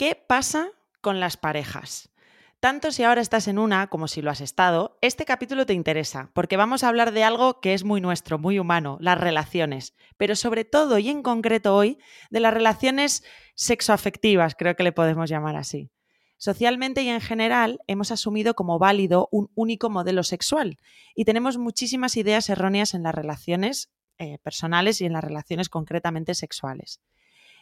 ¿Qué pasa con las parejas? Tanto si ahora estás en una como si lo has estado, este capítulo te interesa, porque vamos a hablar de algo que es muy nuestro, muy humano, las relaciones, pero sobre todo y en concreto hoy, de las relaciones sexoafectivas, creo que le podemos llamar así. Socialmente y en general hemos asumido como válido un único modelo sexual y tenemos muchísimas ideas erróneas en las relaciones eh, personales y en las relaciones concretamente sexuales.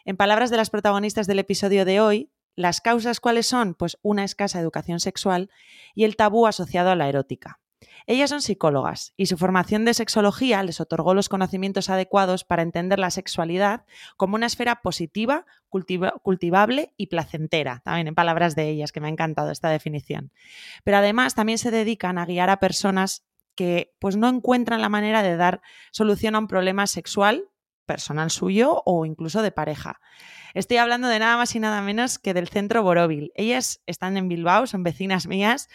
En palabras de las protagonistas del episodio de hoy, las causas cuáles son? Pues una escasa educación sexual y el tabú asociado a la erótica. Ellas son psicólogas y su formación de sexología les otorgó los conocimientos adecuados para entender la sexualidad como una esfera positiva, cultivable y placentera, también en palabras de ellas, que me ha encantado esta definición. Pero además también se dedican a guiar a personas que pues no encuentran la manera de dar solución a un problema sexual personal suyo o incluso de pareja. Estoy hablando de nada más y nada menos que del centro Borovil. Ellas están en Bilbao, son vecinas mías,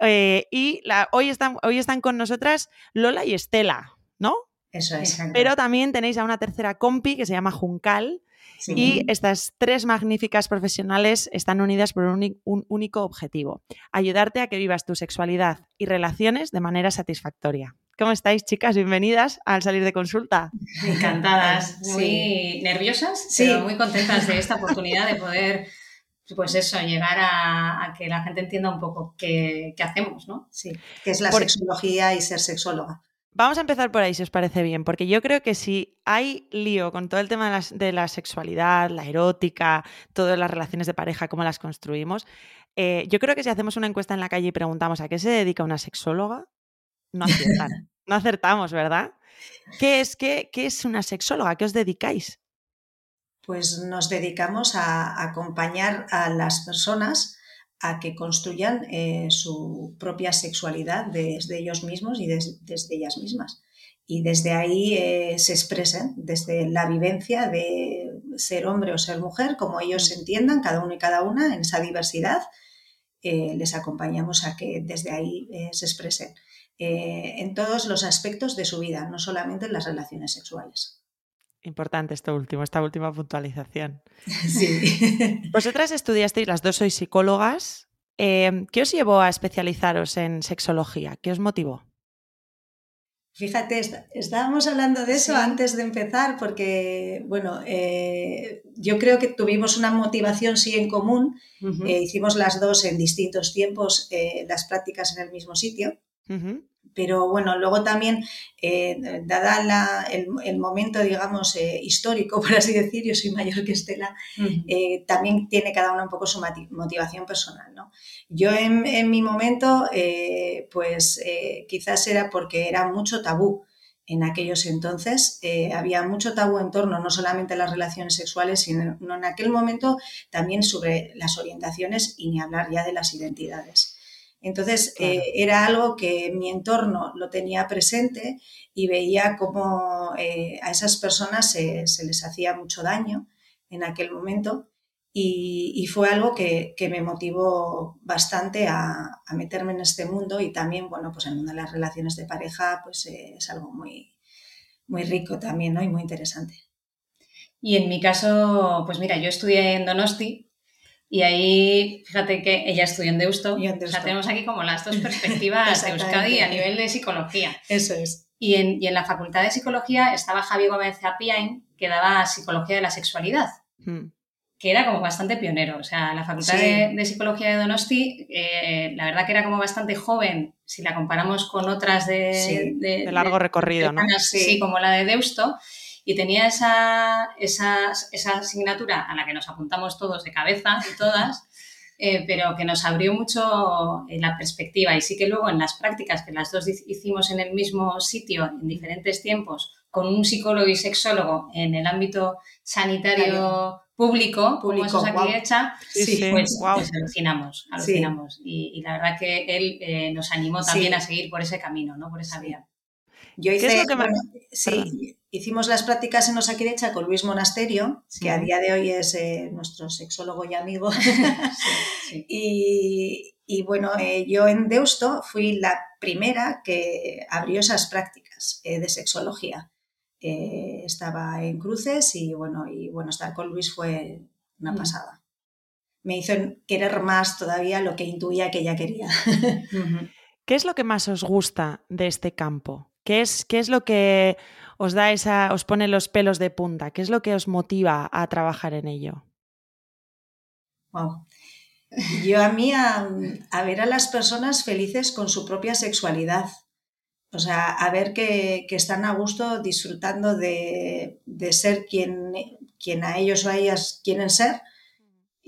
eh, y hoy, están, hoy están con nosotras Lola y Estela, ¿no? Eso es. Pero también tenéis a una tercera compi que se llama Juncal, y estas tres magníficas profesionales están unidas por un, único objetivo, ayudarte a que vivas tu sexualidad y relaciones de manera satisfactoria. ¿Cómo estáis, chicas? Bienvenidas al salir de consulta. Encantadas, muy nerviosas, pero muy contentas de esta oportunidad de poder, pues eso, llegar a, que la gente entienda un poco qué, hacemos, ¿no? Sí, qué es la sexología y ser sexóloga. Vamos a empezar por ahí, si os parece bien, porque yo creo que si hay lío con todo el tema de la, sexualidad, la erótica, todas las relaciones de pareja, cómo las construimos, eh, yo creo que si hacemos una encuesta en la calle y preguntamos a qué se dedica una sexóloga, no no acertamos, ¿verdad? ¿Qué es, qué, qué es una sexóloga? ¿Qué os dedicáis? Pues nos dedicamos a acompañar a las personas a que construyan eh, su propia sexualidad desde ellos mismos y desde ellas mismas. Y desde ahí eh, se expresen, desde la vivencia de ser hombre o ser mujer, como ellos se mm. entiendan, cada uno y cada una, en esa diversidad, eh, les acompañamos a que desde ahí se expresen en todos los aspectos de su vida, no solamente en las relaciones sexuales. Importante esto último, esta última puntualización. Sí. Vosotras estudiasteis, las dos sois psicólogas. Em, ¿Qué os llevó a especializaros en sexología? ¿Qué os motivó? Fíjate, estábamos hablando de eso antes de empezar, porque, bueno, eh, yo creo que tuvimos una motivación sí en común. Eh, hicimos las dos en distintos tiempos eh, las prácticas en el mismo sitio. Pero bueno, luego también, eh, dada el, momento, digamos, eh, histórico, por así decir, yo soy mayor que Estela, eh, también tiene cada una un poco su motivación personal. ¿no? Yo en, mi momento, pues quizás era porque era mucho tabú en aquellos entonces. había mucho tabú en torno no solamente a las relaciones sexuales, sino en aquel momento también sobre las orientaciones y ni hablar ya de las identidades. Entonces, eh, era algo que mi entorno lo tenía presente y veía cómo eh, a esas personas se, les hacía mucho daño en aquel momento y, fue algo que, me motivó bastante a, meterme en este mundo y también, bueno, pues el mundo de las relaciones de pareja pues eh, es algo muy, muy rico también, ¿no? Y muy interesante. Y en mi caso, pues mira, yo estudié en Donosti, y ahí, fíjate que ella estudió en Deusto. Y O sea, tenemos aquí como las dos perspectivas de Euskadi a nivel de psicología. Eso es. Y en, y en la Facultad de Psicología estaba Javi Gómez Apiain, que daba Psicología de la Sexualidad, hmm. que era como bastante pionero. O sea, la Facultad de, Psicología de Donosti, eh, la verdad que era como bastante joven, si la comparamos con otras de... de, largo recorrido, ¿no? Sí, como la de Deusto y tenía esa, esa, esa, asignatura a la que nos apuntamos todos de cabeza y todas, eh, pero que nos abrió mucho eh, la perspectiva. Y sí que luego en las prácticas que las dos hicimos en el mismo sitio, en diferentes tiempos, con un psicólogo y sexólogo en el ámbito sanitario público, como eso aquí hecha, sí, pues, pues, alucinamos, alucinamos. Y, la verdad que él eh, nos animó también a seguir por ese camino, ¿no? por esa vía. Yo hice, sí, hicimos las prácticas en Osakirecha con Luis Monasterio, que a día de hoy es eh, nuestro sexólogo y amigo. y, bueno, eh, yo en Deusto fui la primera que abrió esas prácticas eh, de sexología. estaba en cruces y bueno, y bueno, estar con Luis fue una mm. pasada. me hizo querer más todavía lo que intuía que ella quería. ¿Qué es lo que más os gusta de este campo? ¿Qué es, qué es lo que os da esa, os pone los pelos de punta? ¿Qué es lo que os motiva a trabajar en ello? Wow. Yo a mí a, ver a las personas felices con su propia sexualidad. O sea, a ver que, están a gusto disfrutando de, ser quien, quien, a ellos o a ellas quieren ser.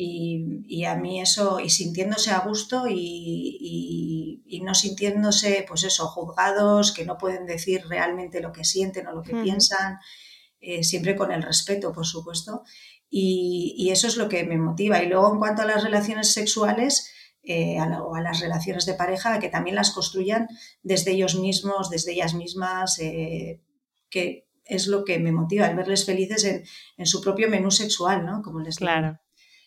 Y, a mí eso, y sintiéndose a gusto y, no sintiéndose, pues eso, juzgados, que no pueden decir realmente lo que sienten o lo que piensan, eh, siempre con el respeto, por supuesto. Y, eso es lo que me motiva. Y luego en cuanto a las relaciones sexuales eh, o a las relaciones de pareja, que también las construyan desde ellos mismos, desde ellas mismas, eh, que es lo que me motiva, el verles felices en, su propio menú sexual, ¿no? Como les Claro.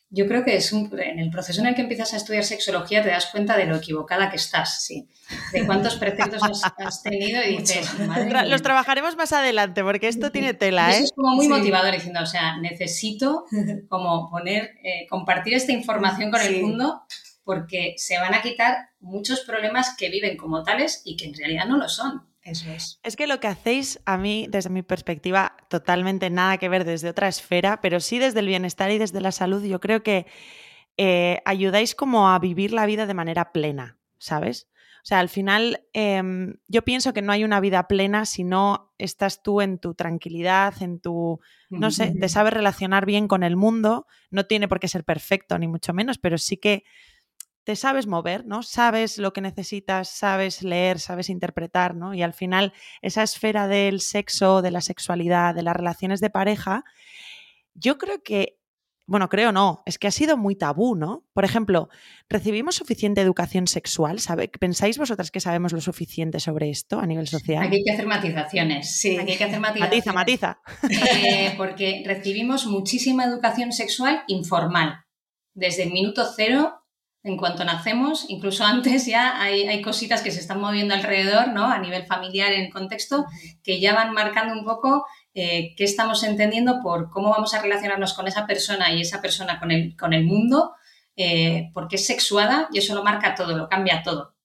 Yo creo que es en el proceso en el que empiezas a estudiar sexología te das cuenta de lo equivocada que estás, sí. De cuántos preceptos has, tenido y dices, Los trabajaremos más adelante porque esto tiene tela, ¿eh? es como muy motivador diciendo, o sea, necesito como poner, eh, compartir esta información con el mundo porque se van a quitar muchos problemas que viven como tales y que en realidad no lo son. Eso es. Es que lo que hacéis, a mí, desde mi perspectiva, totalmente nada que ver desde otra esfera, pero sí desde el bienestar y desde la salud, yo creo que eh, ayudáis como a vivir la vida de manera plena, ¿sabes? O sea, al final em, yo pienso que no hay una vida plena si no estás tú en tu tranquilidad, en tu, no sé, te sabes relacionar bien con el mundo, no tiene por qué ser perfecto, ni mucho menos, pero sí que te sabes mover, ¿no? Sabes lo que necesitas, sabes leer, sabes interpretar, ¿no? Y al final esa esfera del sexo, de la sexualidad, de las relaciones de pareja, yo creo que, bueno, creo no, es que ha sido muy tabú, ¿no? Por ejemplo, ¿recibimos suficiente educación sexual? ¿Sabe? ¿Pensáis vosotras que sabemos lo suficiente sobre esto a nivel social? Aquí hay que hacer matizaciones. Sí. Aquí hay que hacer matizaciones. Matiza, matiza. Eh, porque recibimos muchísima educación sexual informal. Desde el minuto cero en cuanto nacemos, incluso antes ya hay, cositas que se están moviendo alrededor, ¿no? A nivel familiar, en el contexto, que ya van marcando un poco eh, qué estamos entendiendo por cómo vamos a relacionarnos con esa persona y esa persona con el, con el mundo, eh, porque es sexuada y eso lo marca todo, lo cambia todo.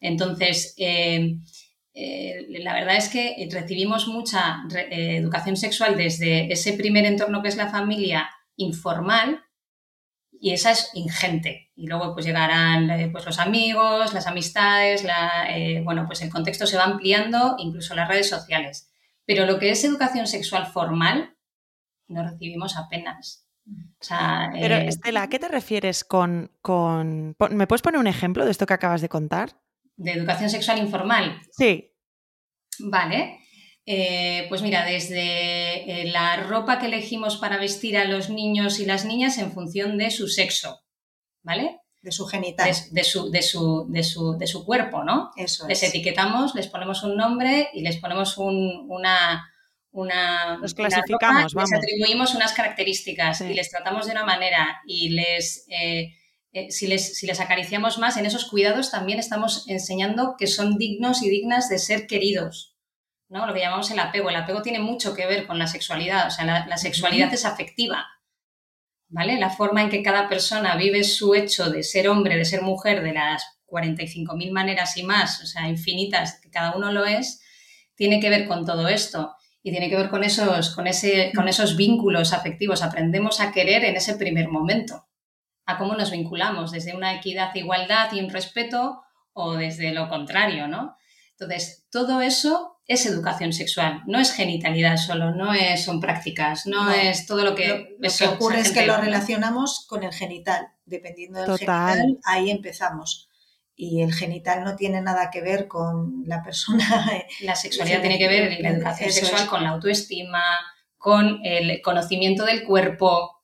Entonces, eh, la verdad es que recibimos mucha educación sexual desde ese primer entorno que es la familia informal, y esa es ingente. Y luego pues llegarán eh, pues, los amigos, las amistades, eh, bueno, pues el contexto se va ampliando, incluso las redes sociales. Pero lo que es educación sexual formal, no recibimos apenas. Pero eh, Estela, ¿a qué te refieres con, con... ¿Me puedes poner un ejemplo de esto que acabas de contar? ¿De educación sexual informal? Sí. Vale. Eh, pues mira, desde eh, la ropa que elegimos para vestir a los niños y las niñas en función de su sexo, ¿vale? De su genital. De, su, de, su, de, su, de su, cuerpo, ¿no? Eso Les etiquetamos, les ponemos un nombre y les ponemos una, una, los clasificamos, les atribuimos unas características y les tratamos de una manera y les, eh, si les, si les acariciamos más, en esos cuidados también estamos enseñando que son dignos y dignas de ser queridos. ¿No? Lo que llamamos el apego. El apego tiene mucho que ver con la sexualidad, o sea, la, sexualidad es afectiva, ¿vale? La forma en que cada persona vive su hecho de ser hombre, de ser mujer, de las 45.000 maneras y más, o sea, infinitas, que cada uno lo es, tiene que ver con todo esto y tiene que ver con esos, con, ese, con esos vínculos afectivos. Aprendemos a querer en ese primer momento, a cómo nos vinculamos, desde una equidad, igualdad y un respeto o desde lo contrario, ¿no? Entonces, todo eso es educación sexual, no es genitalidad solo, no es, son prácticas, no, es todo lo que... Lo, que ocurre es que lo relacionamos con el genital, dependiendo del genital, ahí empezamos. Y el genital no tiene nada que ver con la persona. La sexualidad tiene que ver, la educación sexual, con la autoestima, con el conocimiento del cuerpo,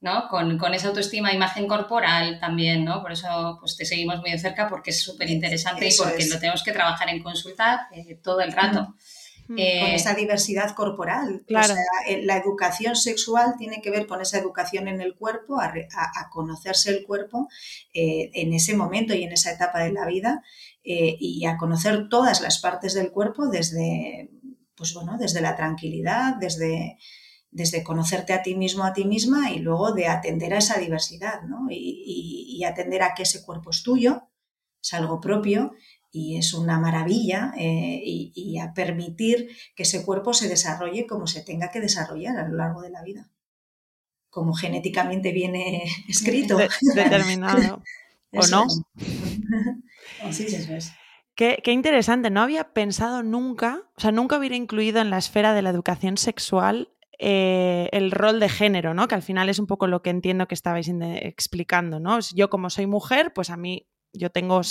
¿no? Con, esa autoestima, imagen corporal también, ¿no? Por eso pues, te seguimos muy de cerca porque es súper interesante y porque lo tenemos que trabajar en consulta eh, todo el rato. con eh, esa diversidad corporal. Claro. Eh, la educación sexual tiene que ver con esa educación en el cuerpo, a, conocerse el cuerpo en ese momento y en esa etapa de la vida y a conocer todas las partes del cuerpo desde, pues bueno, desde la tranquilidad, desde desde conocerte a ti mismo, a ti misma y luego de atender a esa diversidad, ¿no? Y, atender a que ese cuerpo es tuyo, es algo propio y es una maravilla eh, y, a permitir que ese cuerpo se desarrolle como se tenga que desarrollar a lo largo de la vida, como genéticamente viene escrito. determinado. ¿O no? sí, eso es. Qué, interesante, no había pensado nunca, o sea, nunca hubiera incluido en la esfera de la educación sexual eh, el rol de género, ¿no? Que al final es un poco lo que entiendo que estabais explicando, ¿no? Yo como soy mujer, pues a mí yo tengo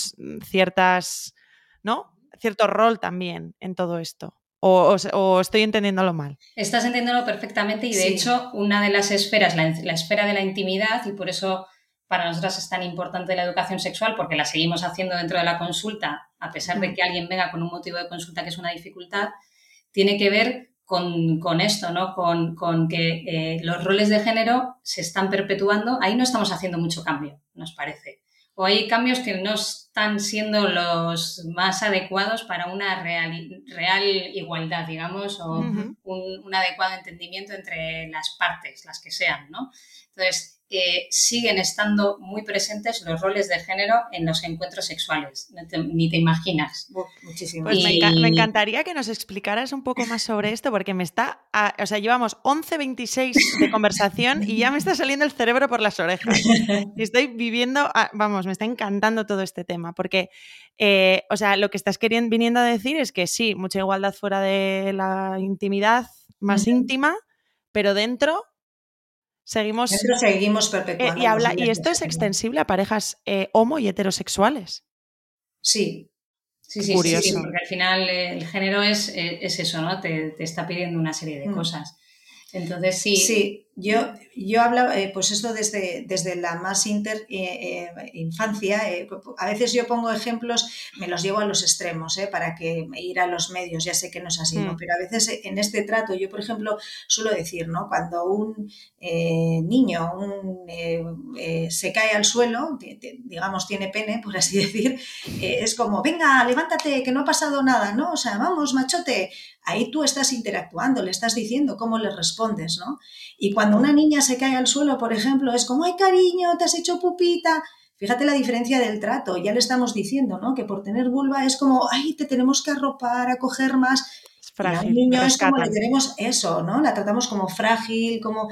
ciertas, ¿no? Cierto rol también en todo esto. O, estoy entendiéndolo mal. Estás entendiéndolo perfectamente y de hecho una de las esferas, la, la esfera de la intimidad, y por eso para nosotras es tan importante la educación sexual porque la seguimos haciendo dentro de la consulta, a pesar de que alguien venga con un motivo de consulta que es una dificultad, tiene que ver con, esto, ¿no? Con, que eh, los roles de género se están perpetuando. Ahí no estamos haciendo mucho cambio, nos parece. O hay cambios que no están siendo los más adecuados para una real, real igualdad, digamos, o un, un adecuado entendimiento entre las partes, las que sean, ¿no? Entonces, siguen estando muy presentes los roles de género en los encuentros sexuales, ni te imaginas. muchísimo. Pues me, encantaría que nos explicaras un poco más sobre esto, porque me está, o sea, llevamos 11.26 de conversación y ya me está saliendo el cerebro por las orejas. Estoy viviendo, vamos, me está encantando todo este tema, porque, eh, o sea, lo que estás queriendo, viniendo a decir es que sí, mucha igualdad fuera de la intimidad más íntima, pero dentro Seguimos. seguimos eh, perpetuando. y, habla, y esto es extensible a parejas eh, homo y heterosexuales. Sí. Sí, sí, sí, porque al final el género es, eh, es eso, ¿no? Te, te, está pidiendo una serie de mm. cosas. Entonces sí. Sí, yo, yo hablo, eh, pues esto desde, desde la más inter, eh, eh, infancia. a veces yo pongo ejemplos, me los llevo a los extremos, para que ir a los medios, ya sé que no es así, ¿no? Mm. pero a veces en este trato, yo por ejemplo suelo decir, ¿no? Cuando un niño se cae al suelo, digamos tiene pene, por así decir, es como, venga, levántate, que no ha pasado nada, ¿no? O sea, vamos, machote, ahí tú estás interactuando, le estás diciendo cómo le respondes, ¿no? Y cuando una niña se cae al suelo, por ejemplo, es como, ay cariño, te has hecho pupita. Fíjate la diferencia del trato, ya le estamos diciendo, ¿no? Que por tener vulva es como, ay, te tenemos que arropar, acoger más. Frágil. Y niño es como le tenemos eso, ¿no? La tratamos como frágil, como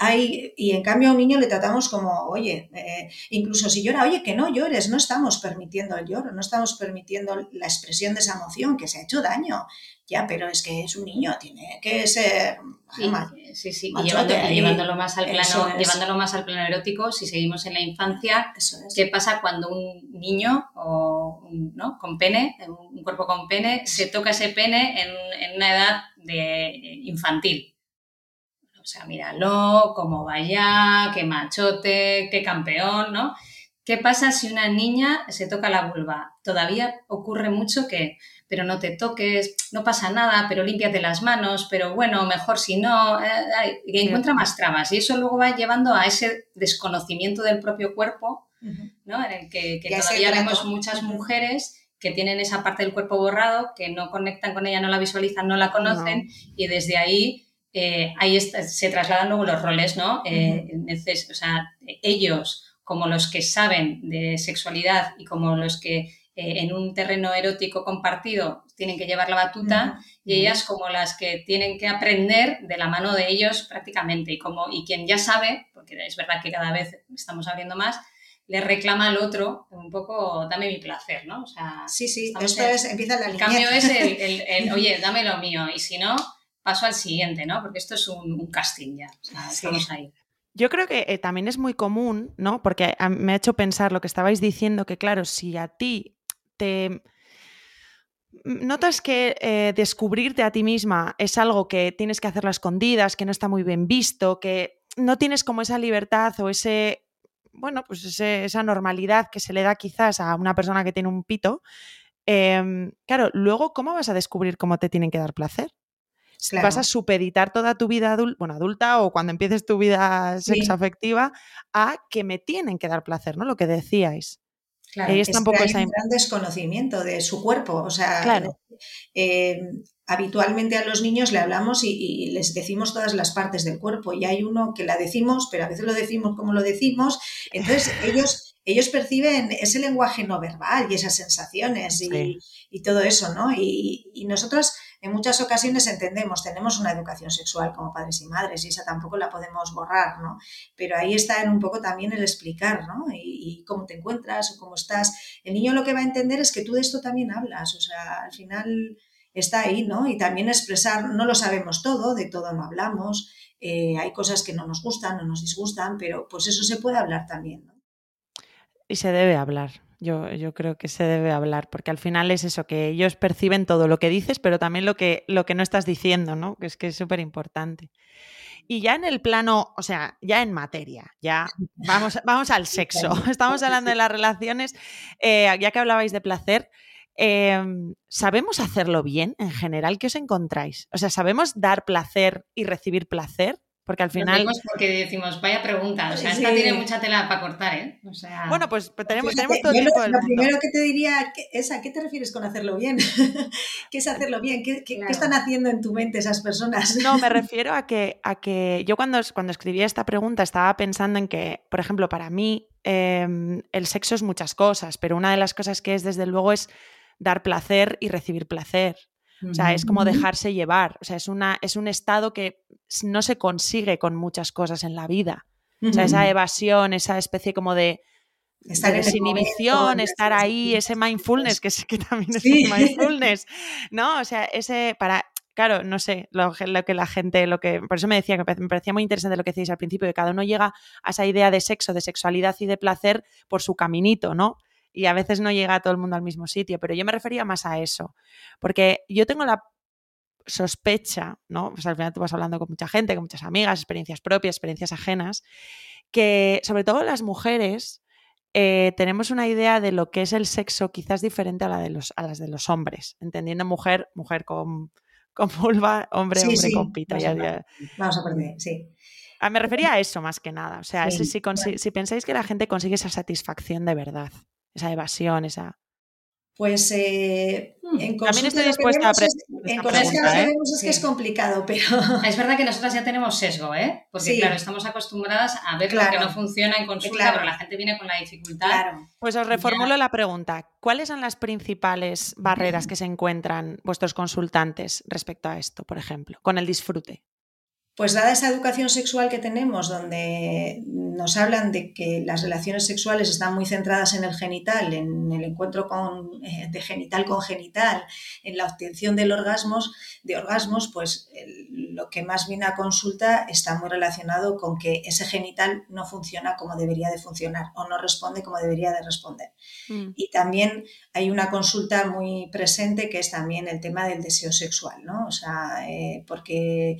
hay, y en cambio a un niño le tratamos como, oye, eh, incluso si llora, oye, que no llores, no estamos permitiendo el lloro, no estamos permitiendo la expresión de esa emoción que se ha hecho daño. Ya, pero es que es un niño, tiene que ser... Sí, sí, llevándolo, más al plano, llevándolo más al plano erótico, si seguimos en la infancia, ¿qué pasa cuando un niño o ¿no? con pene, un cuerpo con pene, se toca ese pene en, en una edad de infantil? O sea, míralo, cómo vaya, qué machote, qué campeón, ¿no? ¿Qué pasa si una niña se toca la vulva? Todavía ocurre mucho que, pero no te toques, no pasa nada, pero límpiate las manos, pero bueno, mejor si no, eh, que encuentra más trabas. Y eso luego va llevando a ese desconocimiento del propio cuerpo, ¿no? En el que, todavía vemos muchas mujeres que tienen esa parte del cuerpo borrado, que no conectan con ella, no la visualizan, no la conocen, y desde ahí eh, ahí se trasladan luego los roles, ¿no? Eh, o sea, ellos como los que saben de sexualidad y como los que eh, en un terreno erótico compartido tienen que llevar la batuta y ellas como las que tienen que aprender de la mano de ellos prácticamente y como y quien ya sabe, porque es verdad que cada vez estamos abriendo más, le reclama al otro un poco, dame mi placer, ¿no? O sea, sí, sí, esto es, empieza la El cambio es el, el, oye, dame lo mío y si no, paso al siguiente, ¿no? Porque esto es un, casting ya, estamos ahí. Yo creo que eh, también es muy común, ¿no? Porque me ha hecho pensar lo que estabais diciendo, que claro, si a ti te... Notas que eh, descubrirte a ti misma es algo que tienes que hacerlo a escondidas, que no está muy bien visto, que no tienes como esa libertad o ese, bueno, pues esa normalidad que se le da quizás a una persona que tiene un pito. Em, claro, luego, ¿cómo vas a descubrir cómo te tienen que dar placer? Vas a supeditar toda tu vida adulta, bueno, adulta o cuando empieces tu vida sexoafectiva a que me tienen que dar placer, ¿no? Lo que decíais. Claro, es tampoco hay un gran desconocimiento de su cuerpo. O sea, claro. Eh, habitualmente a los niños le hablamos y, les decimos todas las partes del cuerpo. Y hay uno que la decimos, pero a veces lo decimos como lo decimos. Entonces ellos, ellos perciben ese lenguaje no verbal y esas sensaciones y, todo eso, ¿no? Y, y nosotros en muchas ocasiones entendemos, tenemos una educación sexual como padres y madres y esa tampoco la podemos borrar, ¿no? Pero ahí está en un poco también el explicar, ¿no? Y, cómo te encuentras o cómo estás. El niño lo que va a entender es que tú de esto también hablas, o sea, al final está ahí, ¿no? Y también expresar, no lo sabemos todo, de todo no hablamos, eh, hay cosas que no nos gustan, no nos disgustan, pero pues eso se puede hablar también, ¿no? Y se debe hablar. Yo, yo, creo que se debe hablar, porque al final es eso, que ellos perciben todo lo que dices, pero también lo que, lo que no estás diciendo, ¿no? Que es que es súper importante. Y ya en el plano, o sea, ya en materia, ya vamos, vamos al sexo. Estamos hablando de las relaciones, eh, ya que hablabais de placer, em, ¿sabemos hacerlo bien en general? ¿Qué os encontráis? O sea, ¿sabemos dar placer y recibir placer? Porque al final. porque decimos, vaya pregunta, o sea, esta tiene mucha tela para cortar, ¿eh? O sea... Bueno, pues, pues tenemos, tenemos todo el tiempo Lo primero que te diría es a qué te refieres con hacerlo bien. ¿Qué es hacerlo bien? ¿Qué, qué, están haciendo en tu mente esas personas? No, me refiero a que, a que yo cuando, cuando escribí esta pregunta estaba pensando en que, por ejemplo, para mí em, el sexo es muchas cosas, pero una de las cosas que es, desde luego, es dar placer y recibir placer. O sea, es como dejarse llevar. O sea, es, una, es un estado que no se consigue con muchas cosas en la vida. O sea, esa evasión, esa especie como de, estar desinhibición, estar ahí, ese mindfulness, que, que también es mindfulness, ¿no? O sea, ese, para, claro, no sé, lo, lo, que la gente, lo que, por eso me decía que me parecía muy interesante lo que decís al principio, que cada uno llega a esa idea de sexo, de sexualidad y de placer por su caminito, ¿no? Y a veces no llega a todo el mundo al mismo sitio, pero yo me refería más a eso, porque yo tengo la sospecha, ¿no? Pues al final tú vas hablando con mucha gente, con muchas amigas, experiencias propias, experiencias ajenas, que sobre todo las mujeres eh, tenemos una idea de lo que es el sexo quizás diferente a, la de los, a las de los hombres, entendiendo mujer, mujer con, con vulva, hombre, hombre con pita. Vamos a perder, sí. Ah, me refería a eso más que nada. O sea, si, si pensáis que la gente consigue esa satisfacción de verdad esa evasión, esa... Pues eh, hmm, en También estoy dispuesta a En consulta, ¿eh? vemos es que es complicado, pero... Es verdad que nosotras ya tenemos sesgo, ¿eh? Porque claro, estamos acostumbradas a ver lo que no funciona en consulta, pero la gente viene con la dificultad. Pues os reformulo la pregunta. ¿Cuáles son las principales barreras que se encuentran vuestros consultantes respecto a esto, por ejemplo, con el disfrute? Pues dada esa educación sexual que tenemos, donde nos hablan de que las relaciones sexuales están muy centradas en el genital, en el encuentro con, eh, de genital con genital, en la obtención del orgasmos, de orgasmos, pues lo que más viene a consulta está muy relacionado con que ese genital no funciona como debería de funcionar o no responde como debería de responder. Mm. Y también hay una consulta muy presente que es también el tema del deseo sexual, ¿no? O sea, eh, porque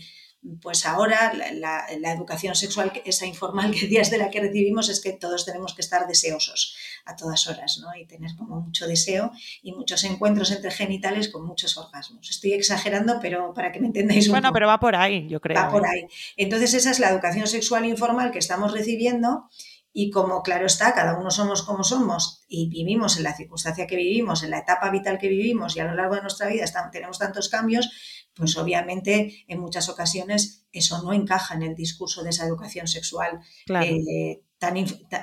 pues ahora la, educación sexual, esa informal que días de la que recibimos, es que todos tenemos que estar deseosos a todas horas, ¿no? Y tener como mucho deseo y muchos encuentros entre genitales con muchos orgasmos. Estoy exagerando, pero para que me entendáis un Bueno, pero va por ahí, yo creo. Va por ¿eh? ahí. Entonces, esa es la educación sexual informal que estamos recibiendo y como claro está, cada uno somos como somos y vivimos en la circunstancia que vivimos, en la etapa vital que vivimos y a lo largo de nuestra vida tenemos tantos cambios, pues obviamente en muchas ocasiones eso no encaja en el discurso de esa educación sexual eh, tan,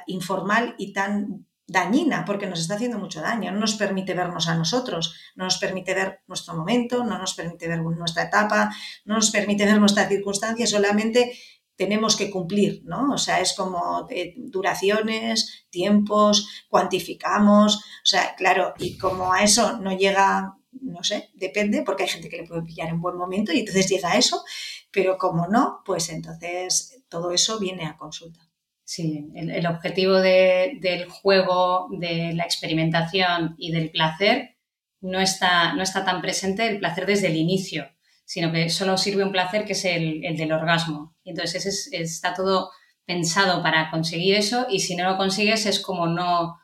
informal y tan dañina, porque nos está haciendo mucho daño, no nos permite vernos a nosotros, no nos permite ver nuestro momento, no nos permite ver nuestra etapa, no nos permite ver nuestra circunstancia, solamente tenemos que cumplir, ¿no? O sea, es como duraciones, tiempos, cuantificamos, o sea, claro, y como a eso no llega no sé, depende, porque hay gente que le puede pillar en buen momento y entonces llega eso, pero como no, pues entonces todo eso viene a consulta. Sí, el, objetivo del juego, de la experimentación y del placer no está, no está tan presente el placer desde el inicio, sino que solo sirve un placer que es el, del orgasmo. Entonces ese está todo pensado para conseguir eso y si no lo consigues es como no,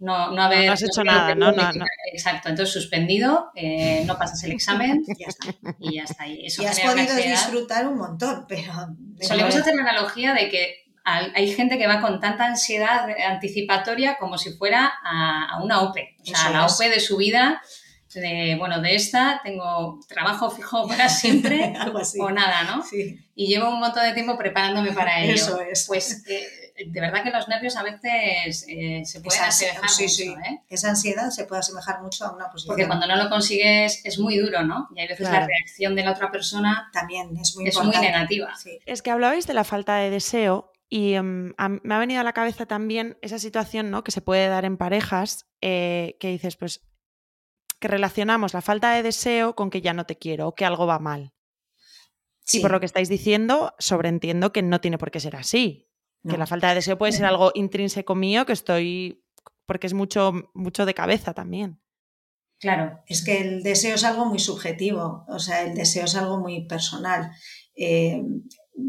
no, no, haber, no has hecho nada, no, no, Exacto, entonces suspendido, eh, no pasas el examen y ya está. Y ya está. Y, eso y has podido disfrutar un montón, pero... Solemos hacer la analogía de que hay gente que va con tanta ansiedad anticipatoria como si fuera a, una OPE, o sea, a la OPE de su vida de, bueno, de esta tengo trabajo fijo para siempre o nada, ¿no? Sí. Y llevo un montón de tiempo preparándome para ello. Eso es. Pues eh, de verdad que los nervios a veces eh, se pueden asemejar mucho, ¿eh? Esa ansiedad se puede asemejar mucho a una posición. Porque cuando no lo consigues es muy duro, ¿no? Y hay veces la reacción de la otra persona también es muy, es muy negativa. Es que hablabais de la falta de deseo y em, me ha venido a la cabeza también esa situación ¿no? que se puede dar en parejas, que dices, pues que relacionamos la falta de deseo con que ya no te quiero o que algo va mal. Y por lo que estáis diciendo, sobreentiendo que no tiene por qué ser así. Que la falta de deseo puede ser algo intrínseco mío que estoy. porque es mucho, mucho de cabeza también. Claro, es que el deseo es algo muy subjetivo, o sea, el deseo es algo muy personal. Eh,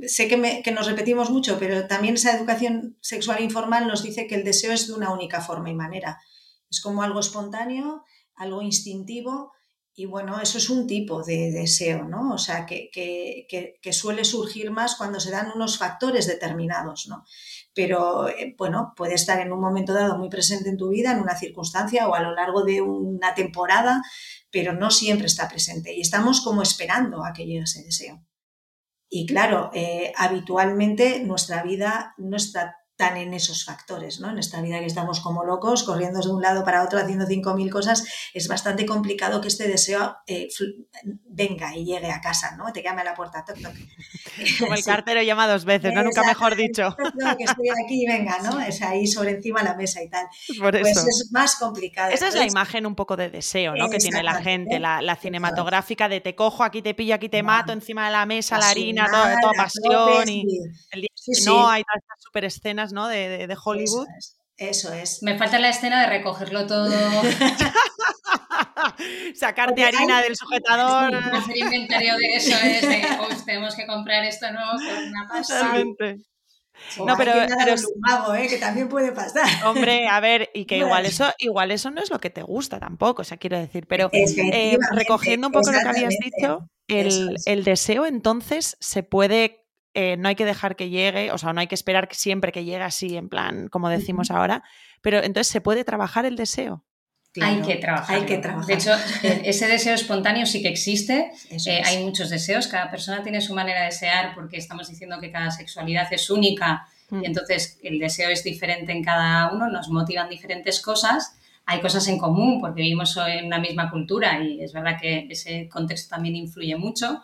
sé que, que, nos repetimos mucho, pero también esa educación sexual informal nos dice que el deseo es de una única forma y manera. Es como algo espontáneo algo instintivo y bueno, eso es un tipo de deseo, ¿no? O sea, que, suele surgir más cuando se dan unos factores determinados, ¿no? Pero eh, bueno, puede estar en un momento dado muy presente en tu vida, en una circunstancia o a lo largo de una temporada, pero no siempre está presente y estamos como esperando a que llegue ese deseo. Y claro, eh, habitualmente nuestra vida no está tan en esos factores, ¿no? En esta vida que estamos como locos, corriendo de un lado para otro, haciendo 5.000 cosas, es bastante complicado que este deseo eh, venga y llegue a casa, ¿no? Te llame a la puerta, toc, toc. Como el cartero llama dos veces, ¿no? Nunca mejor dicho. que estoy aquí, venga, ¿no? Es ahí sobre encima de la mesa y tal. Por pues es más complicado. Esa es la imagen un poco de deseo, ¿no? Que tiene la gente, la, cinematográfica de te cojo, aquí te pillo, aquí te mato, encima de la mesa, la, harina, toda, toda pasión y el día no hay tantas super escenas ¿no? de, de, Hollywood. Eso es. Me falta la escena de recogerlo todo. Sacarte harina del sujetador. hacer inventario de eso es de, tenemos que comprar esto, ¿no? una pasada. no, pero, pero ¿eh? que también puede pasar. Hombre, a ver, y que igual eso, igual eso no es lo que te gusta tampoco, o sea, quiero decir, pero eh, recogiendo un poco lo que habías dicho, el, el, deseo entonces se puede eh, no hay que dejar que llegue, o sea, no hay que esperar siempre que llegue así, en plan, como decimos ahora, pero entonces se puede trabajar el deseo. hay que trabajar. Hay que trabajar. De hecho, e, ese deseo espontáneo sí que existe. Eh, hay muchos deseos. Cada persona tiene su manera de desear porque estamos diciendo que cada sexualidad es única y mm. entonces el deseo es diferente en cada uno. Nos motivan diferentes cosas. Hay cosas en común porque vivimos en una misma cultura y es verdad que ese contexto también influye mucho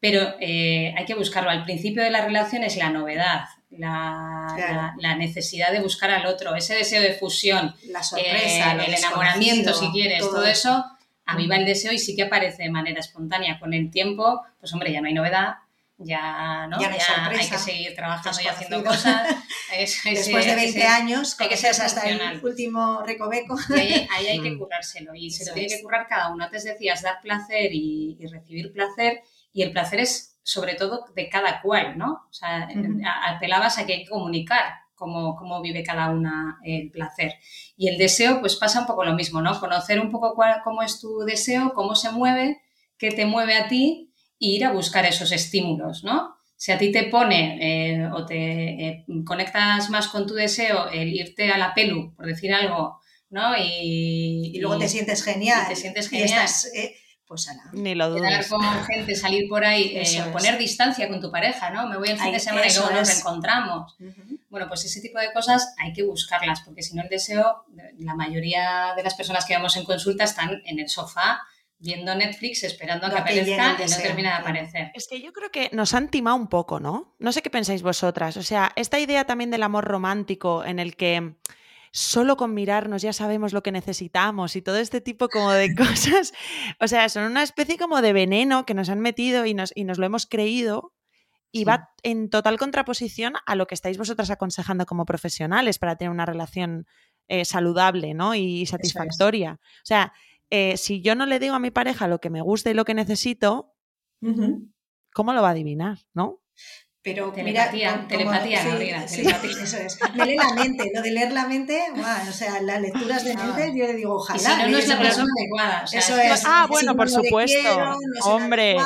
pero eh, hay que buscarlo. Al principio de la relación es la novedad, la, necesidad de buscar al otro, ese deseo de fusión, la sorpresa, eh, el enamoramiento, si quieres, todo, eso aviva el deseo y sí que aparece de manera espontánea. Con el tiempo, pues hombre, ya no hay novedad, ya, ¿no? ya, hay, que seguir trabajando y haciendo cosas. Después de 20 años, hay que ser hasta el último recoveco. ahí, hay que mm. currárselo y se lo tiene que currar cada uno. Antes decías dar placer y recibir placer y el placer es sobre todo de cada cual, ¿no? O sea, apelabas a que hay que comunicar cómo, cómo, vive cada una el placer. Y el deseo, pues pasa un poco lo mismo, ¿no? Conocer un poco cuál, cómo es tu deseo, cómo se mueve, qué te mueve a ti e ir a buscar esos estímulos, ¿no? Si a ti te pone eh, o te eh, conectas más con tu deseo el irte a la pelu, por decir algo, ¿no? Y, luego te sientes genial. te sientes genial. Eh, pues Ni lo dudes. con gente, salir por ahí, eh, poner distancia con tu pareja, ¿no? Me voy el fin de semana y luego nos reencontramos. Bueno, pues ese tipo de cosas hay que buscarlas, porque si no el deseo, la mayoría de las personas que vamos en consulta están en el sofá viendo Netflix esperando a que aparezca y no termina de aparecer. Es que yo creo que nos han timado un poco, ¿no? No sé qué pensáis vosotras. O sea, esta idea también del amor romántico en el que solo con mirarnos ya sabemos lo que necesitamos y todo este tipo como de cosas. O sea, son una especie como de veneno que nos han metido y nos, y nos lo hemos creído y va en total contraposición a lo que estáis vosotras aconsejando como profesionales para tener una relación eh, saludable ¿no? y satisfactoria. O sea, eh, si yo no le digo a mi pareja lo que me gusta y lo que necesito, ¿cómo lo va a adivinar? ¿no? Pero telepatía, mira, telepatía, sí, eso es. Me lee la mente, lo de leer la mente, o sea, las lecturas de mente, ah. yo le digo, ojalá. Y si no, no es la persona adecuada. eso es. Ah, bueno, por supuesto. Hombre,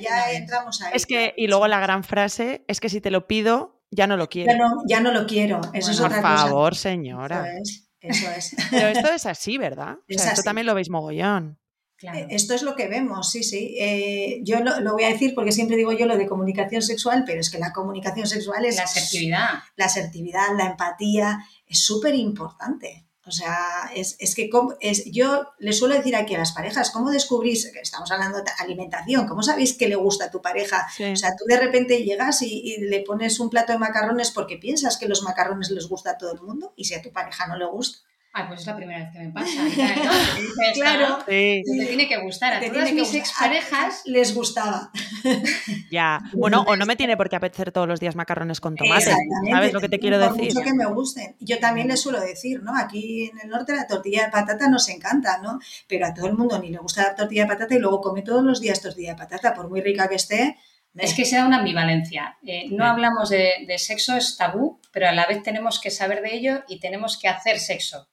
ya entramos ahí. Es que, y luego la gran frase es que si te lo pido, ya no lo quiero. Ya no, ya no lo quiero. Eso es otra cosa. Por favor, señora. Eso es. Eso es. Pero esto es así, ¿verdad? Es o sea, esto también lo veis mogollón. Claro. Eh, Esto es lo que vemos, sí, sí. Eh, yo lo, lo voy a decir porque siempre digo yo lo de comunicación sexual, pero es que la comunicación sexual es La asertividad. la asertividad, la empatía, es súper importante. O sea, es, es que es, yo le suelo decir aquí a las parejas, ¿cómo descubrís, que estamos hablando de alimentación, ¿cómo sabéis que le gusta a tu pareja? Sí. O sea, tú de repente llegas y, y le pones un plato de macarrones porque piensas que los macarrones les gusta a todo el mundo y si a tu pareja no le gusta. Ay, pues es la primera vez que me pasa. y tal, ¿no? Claro. ¿no? Sí, Te tiene que gustar. A Te todas mis gustar. exparejas les gustaba. ya. Bueno, o no me tiene por qué apetecer todos los días macarrones con tomate. Exactamente. ¿Sabes lo que te quiero Por decir? mucho que me gusten. Yo también les suelo decir, ¿no? Aquí en el norte la tortilla de patata nos encanta, ¿no? Pero a todo el mundo ni le gusta la tortilla de patata y luego come todos los días tortilla de patata, por muy rica que esté. Es que se da una ambivalencia. Eh, no Sí. hablamos de, de sexo, es tabú, pero a la vez tenemos que saber de ello y tenemos que hacer sexo.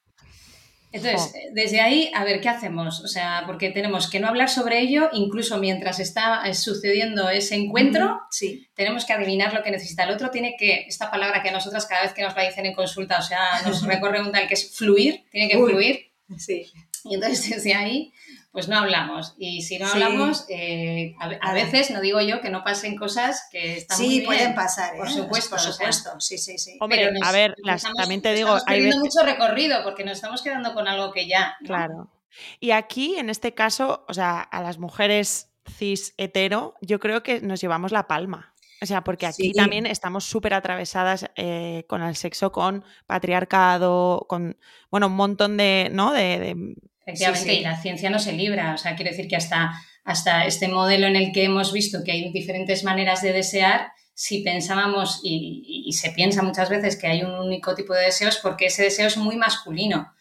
Entonces, eh, desde ahí, a ver, ¿qué hacemos? O sea, porque tenemos que no hablar sobre ello, incluso mientras está eh, sucediendo ese encuentro, Sí. tenemos que adivinar lo que necesita el otro. Tiene que, esta palabra que a nosotras cada vez que nos la dicen en consulta, o sea, nos recorre un tal que es fluir, tiene que Uy. fluir. Sí. Y entonces desde ahí, pues no hablamos. Y si no Sí. hablamos, eh, a, veces, no digo yo que no pasen cosas que están muy Sí, bien. pueden pasar, ¿eh? por supuesto, Por o sea. supuesto, sí, sí, sí. Hombre, Pero nos- a ver, nos las- estamos- también te digo, estamos hay veces... mucho recorrido porque nos estamos quedando con algo que ya. ¿no? Claro. Y aquí, en este caso, o sea, a las mujeres cis hetero, yo creo que nos llevamos la palma. O sea, porque aquí Sí. también estamos súper atravesadas eh, con el sexo, con patriarcado, con, bueno, un montón de, ¿no? De, de- Efectivamente, Sí, sí. y la ciencia no se libra. O sea, quiero decir que hasta, hasta este modelo en el que hemos visto que hay diferentes maneras de desear, si pensábamos, y, y- y se piensa muchas veces que hay un único tipo de deseos, porque ese deseo es muy masculino.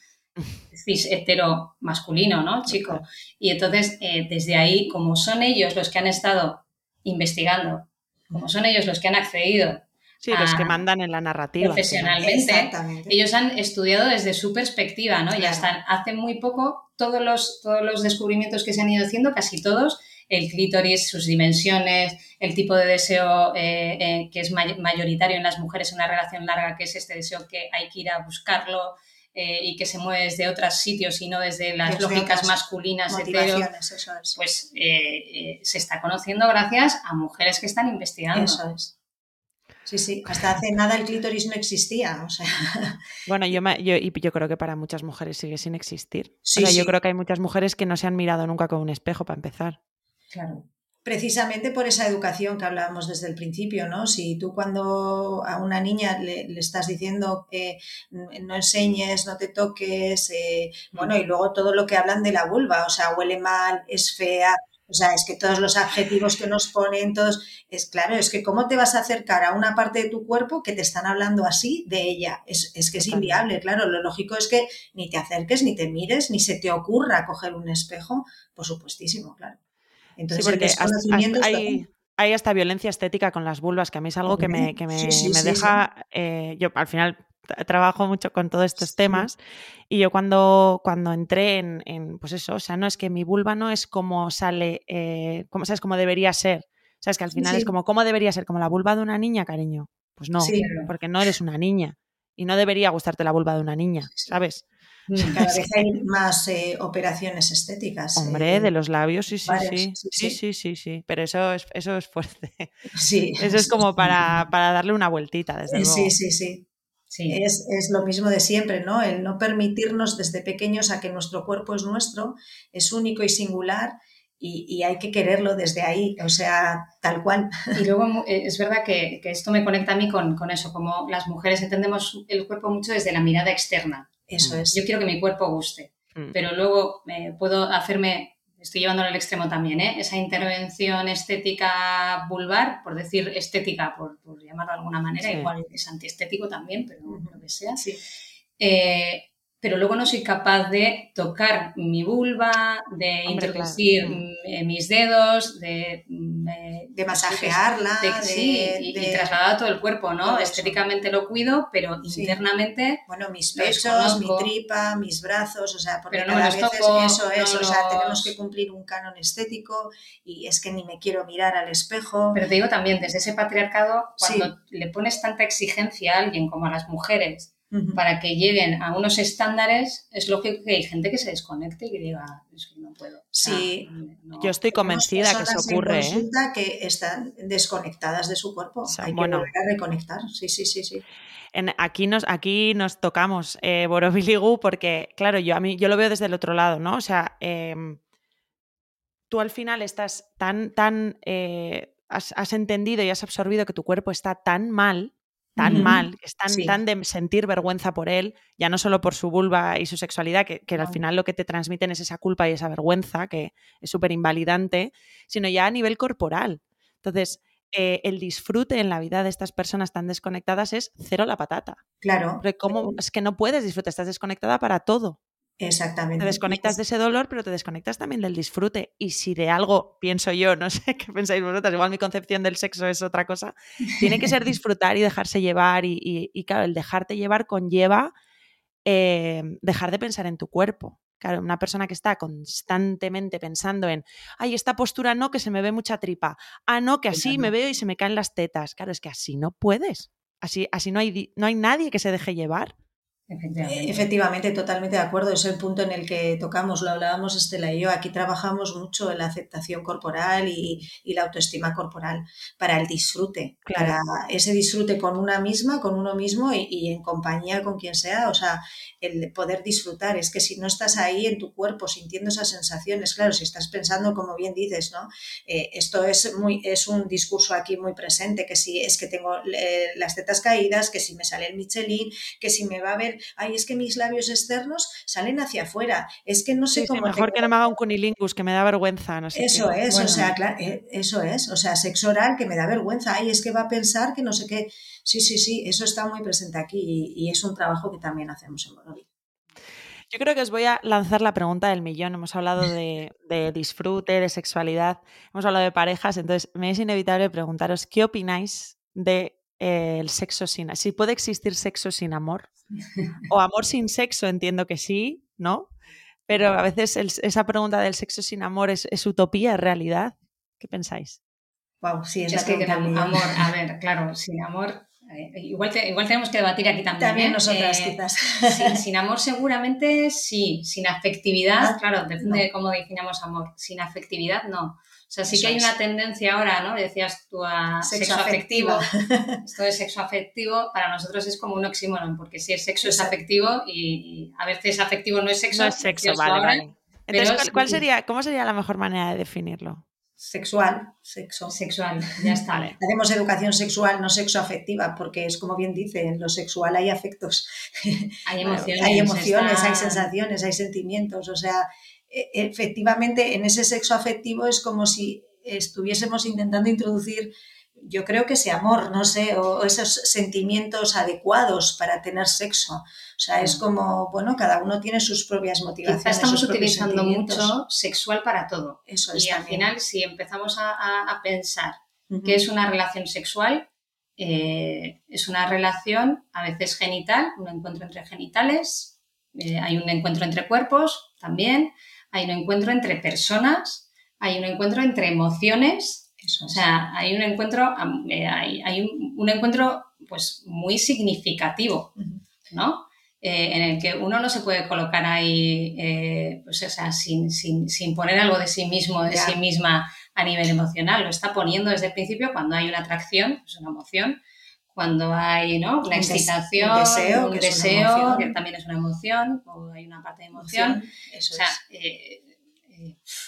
Cis hetero masculino, ¿no? Chico. Y entonces, eh, desde ahí, como son ellos los que han estado investigando, como son ellos los que han accedido sí, los que Ah, mandan en la narrativa. profesionalmente, ellos han estudiado desde su perspectiva, ¿no? Ya Claro. están, hace muy poco, todos los, todos los descubrimientos que se han ido haciendo, casi todos, el clítoris, sus dimensiones, el tipo de deseo eh, eh, que es may- mayoritario en las mujeres en una relación larga, que es este deseo que hay que ir a buscarlo eh, y que se mueve desde otros sitios y no desde las Desde lógicas masculinas, hetero, Motivaciones, eso es. pues eh, eh, se está conociendo gracias a mujeres que están investigando. Eso es. Sí, sí, hasta hace nada el clítoris no existía, o sea, Bueno, yo, me- yo, y yo creo que para muchas mujeres sigue sin existir. Sí, o sea, yo creo que hay muchas mujeres que no se han mirado nunca con un espejo para empezar. Claro. precisamente por esa educación que hablábamos desde el principio, ¿no? Si tú cuando a una niña le, le estás diciendo que no enseñes, no te toques, eh, bueno, y luego todo lo que hablan de la vulva, o sea, huele mal, es fea, o sea, es que todos los adjetivos que nos ponen, todos, es claro, es que cómo te vas a acercar a una parte de tu cuerpo que te están hablando así de ella, es, es que es inviable, claro, lo lógico es que ni te acerques, ni te mires, ni se te ocurra coger un espejo, por supuestísimo, claro. Entonces, sí, porque el hasta- desconocimiento hasta es hay, hay hasta violencia estética con las vulvas, que a mí es algo que me, que me, Sí, sí, me sí, deja. eh, yo al final trabajo mucho con todos estos temas y yo cuando, cuando entré en, en, pues eso, o sea, no es que mi vulva no es como sale, eh, como, ¿sabes? Como debería ser. O sea, es que al final sí. es como, ¿cómo debería ser? ¿Como la vulva de una niña, cariño? Pues no, Sí. porque no eres una niña. Y no debería gustarte la vulva de una niña, ¿sabes? Cada vez hay más eh, operaciones estéticas. Hombre, eh, de los labios, sí, sí, sí. sí, Sí, sí. sí. Pero eso es, eso es fuerte. Sí, Eso es como para, para darle una vueltita, desde luego. Sí, sí, sí. Sí. Es, es lo mismo de siempre, ¿no? El no permitirnos desde pequeños a que nuestro cuerpo es nuestro, es único y singular y, y hay que quererlo desde ahí, o sea, tal cual. Y luego mu- eh, es verdad que, que esto me conecta a mí con, con eso, como las mujeres entendemos el cuerpo mucho desde la mirada externa. Eso es. Yo quiero que mi cuerpo guste, Mm. pero luego eh, puedo hacerme, estoy llevándolo al extremo también, ¿eh? esa intervención estética vulvar, por decir estética, por, por llamarlo de alguna manera, Sí. igual es antiestético también, pero lo que sea. Sí. Eh, pero luego no soy capaz de tocar mi vulva, de introducir mm, eh, mis dedos, de, mm, eh, de masajearla, de, sí, y, trasladar todo el cuerpo, ¿no? Estéticamente lo cuido, pero internamente. Bueno, mis pechos, mi tripa, mis brazos, o sea, porque cada vez eso es, o sea, tenemos que cumplir un canon estético y es que ni me quiero mirar al espejo. Pero te digo también, desde ese patriarcado, cuando le pones tanta exigencia a alguien como a las mujeres, para que lleguen a unos estándares, es lógico que hay gente que se desconecte y que diga, es que no puedo. Sí, yo estoy convencida que eso ocurre. ¿eh? que están desconectadas de su cuerpo. hay que volver a reconectar. Sí, sí, sí, sí. En, aquí, nos, aquí nos tocamos eh, Borobiligu porque, claro, yo, a mí, yo lo veo desde el otro lado, ¿no? O sea, em, tú al final estás tan, tan, eh, has, has, entendido y has absorbido que tu cuerpo está tan mal tan mal, que es tan, de sentir vergüenza por él, ya no solo por su vulva y su sexualidad, que, al final lo que te transmiten es esa culpa y esa vergüenza, que es súper invalidante, sino ya a nivel corporal. Entonces, eh, el disfrute en la vida de estas personas tan desconectadas es cero la patata. Claro. ¿cómo? Es que no puedes disfrutar, estás desconectada para todo. Exactamente. Te desconectas de ese dolor, pero te desconectas también del disfrute. Y si de algo pienso yo, no sé qué pensáis vosotras, igual mi concepción del sexo es otra cosa, tiene que ser disfrutar y dejarse llevar. Y, claro, el dejarte llevar conlleva eh, dejar de pensar en tu cuerpo. Claro, una persona que está constantemente pensando en, ay, esta postura no, que se me ve mucha tripa. Ah, no, que así me veo y se me caen las tetas. Claro, es que así no puedes. Así, así no, hay, no hay nadie que se deje llevar. Efectivamente. totalmente de acuerdo. Es el punto en el que tocamos, lo hablábamos Estela y yo. Aquí trabajamos mucho en la aceptación corporal y, la autoestima corporal para el disfrute, para ese disfrute con una misma, con uno mismo y, en compañía con quien sea. O sea, el poder disfrutar. Es que si no estás ahí en tu cuerpo sintiendo esas sensaciones, claro, si estás pensando, como bien dices, ¿no? Eh, esto es, muy, es un discurso aquí muy presente, que si es que tengo eh, las tetas caídas, que si me sale el Michelin, que si me va a ver ay, es que mis labios externos salen hacia afuera, es que no sé cómo... mejor que no me haga un cunilingus, que me da vergüenza, no sé Eso es, o sea, eh, eso es, o sea, sexo oral que me da vergüenza, ay, es que va a pensar que no sé qué. Sí, sí, sí, eso está muy presente aquí y, es un trabajo que también hacemos en Bonovi. Yo creo que os voy a lanzar la pregunta del millón. Hemos hablado de, de, disfrute, de sexualidad, hemos hablado de parejas, entonces me es inevitable preguntaros qué opináis de eh, el sexo sin... Si puede existir sexo sin amor o amor sin sexo, entiendo que sí, ¿no? Pero a veces esa pregunta del sexo sin amor es, utopía, es realidad. ¿Qué pensáis? Wow, sí, es, que amor, a ver, claro, sin amor eh, igual, igual, tenemos que debatir aquí también. También ¿eh? nosotras, quizás. Sin, amor, seguramente sí. Sin afectividad, ah, claro, depende de cómo definamos amor. Sin afectividad, no. O sea, sí que hay una tendencia ahora, ¿no? Decías tú a sexo, afectivo. Esto de sexo afectivo para nosotros es como un oxímoron, porque si es sexo es afectivo y, a veces afectivo no es sexo. No es sexo, vale, Entonces, ¿cuál, sería, ¿cómo sería la mejor manera de definirlo? Sexual, sexo. Sexual, ya está. Hacemos educación sexual, no sexo afectiva, porque es como bien dice, en lo sexual hay afectos. Hay emociones. hay emociones, hay sensaciones, hay sentimientos. O sea, efectivamente en ese sexo afectivo es como si estuviésemos intentando introducir, yo creo que ese amor, no sé, o, esos sentimientos adecuados para tener sexo. O sea, es mm. como, bueno, cada uno tiene sus propias motivaciones. estamos utilizando mucho sexual para todo. Eso es. Y al final, si empezamos a, pensar que es una relación sexual, eh, es una relación a veces genital, un encuentro entre genitales, eh, hay un encuentro entre cuerpos también, hay un encuentro entre personas, hay un encuentro entre emociones, o sea, hay un encuentro, eh, hay, un, encuentro pues muy significativo, ¿no? Eh, en el que uno no se puede colocar ahí, eh, pues, o sea, sin, poner algo de sí mismo, de sí misma a nivel emocional. Lo está poniendo desde el principio cuando hay una atracción, es una emoción, cuando hay ¿no? la excitación, un deseo, que, deseo que, también es una emoción, o hay una parte de emoción. o sea, eh, Eh,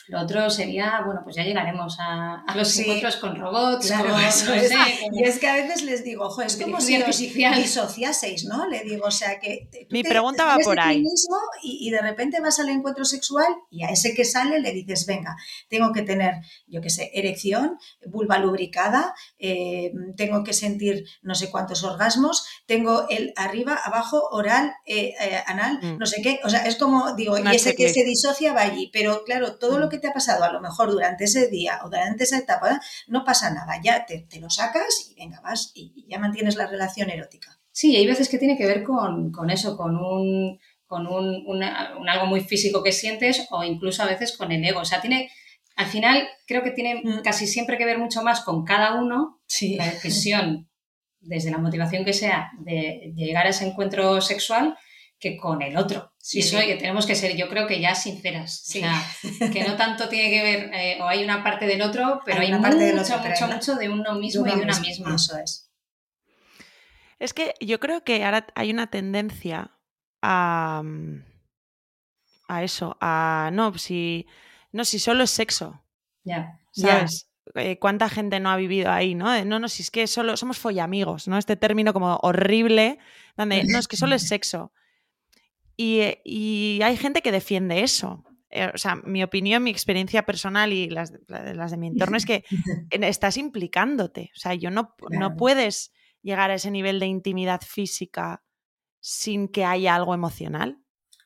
lo otro sería, bueno, pues ya llegaremos a, los encuentros con robots. Claro, eso es. Y es que a veces les digo, ojo, es como si artificial. disociaseis, ¿no? Le digo, o sea, que. Mi pregunta va por ahí. Mismo y, de repente vas al encuentro sexual y a ese que sale le dices, venga, tengo que tener, yo qué sé, erección, vulva lubricada, eh, tengo que sentir no sé cuántos orgasmos, tengo el arriba, abajo, oral, eh, anal, mm. no sé qué. O sea, es como, digo, y ese que se disocia va allí, pero claro, todo lo mm. que te ha pasado a lo mejor durante ese día o durante esa etapa, no pasa nada, ya te, lo sacas y venga, vas y ya mantienes la relación erótica. Sí, hay veces que tiene que ver con, eso, con un con un, algo muy físico que sientes o incluso a veces con el ego. O sea, tiene, al final creo que tiene mm. casi siempre que ver mucho más con cada uno la decisión, desde la motivación que sea, de llegar a ese encuentro sexual que con el otro. Sí, eso que tenemos que ser, yo creo que ya sinceras. O sea, que no tanto tiene que ver, eh, o hay una parte del otro, pero hay, mucho, mucho, mucho de uno mismo y de una misma. Eso es. Es que yo creo que ahora hay una tendencia a, a eso, a no, si no, si solo es sexo. Ya. ¿Sabes? Eh, ¿Cuánta gente no ha vivido ahí, no? no, no, si es que solo somos follamigos, ¿no? Este término como horrible, donde no, es que solo es sexo. Eh, y, hay gente que defiende eso. Eh, o sea, mi opinión, mi experiencia personal y las, las de mi entorno es que estás implicándote. O sea, yo no, no puedes llegar a ese nivel de intimidad física sin que haya algo emocional.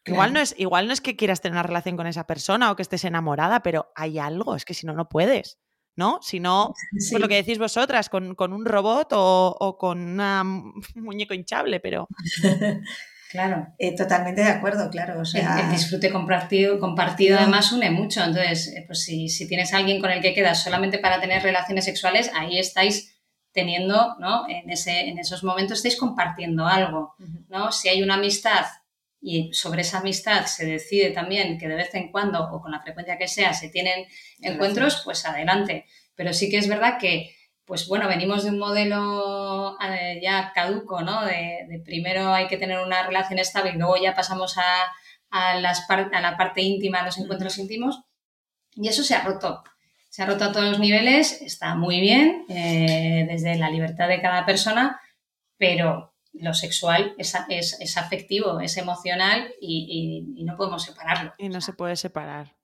Igual, no es, igual no es que quieras tener una relación con esa persona o que estés enamorada, pero hay algo, es que si no, no puedes. ¿no? Si no, pues lo que decís vosotras, con, con un robot o, o, con un muñeco hinchable, pero Claro. Eh, totalmente de acuerdo, claro. O sea... el, disfrute compartido, compartido además une mucho. Entonces, eh, pues si, si, tienes a alguien con el que quedas solamente para tener relaciones sexuales, ahí estáis teniendo, ¿no? En, ese, en esos momentos estáis compartiendo algo, ¿no? Si hay una amistad y sobre esa amistad se decide también que de vez en cuando o con la frecuencia que sea se tienen encuentros, pues adelante. Pero sí que es verdad que pues bueno, venimos de un modelo eh, ya caduco, ¿no? De, primero hay que tener una relación estable y luego ya pasamos a, las a la parte íntima, a los encuentros íntimos. Y eso se ha roto. Se ha roto a todos los niveles, está muy bien, eh, desde la libertad de cada persona, pero lo sexual es, es, afectivo, es emocional y, y no podemos separarlo. Y no se puede separar.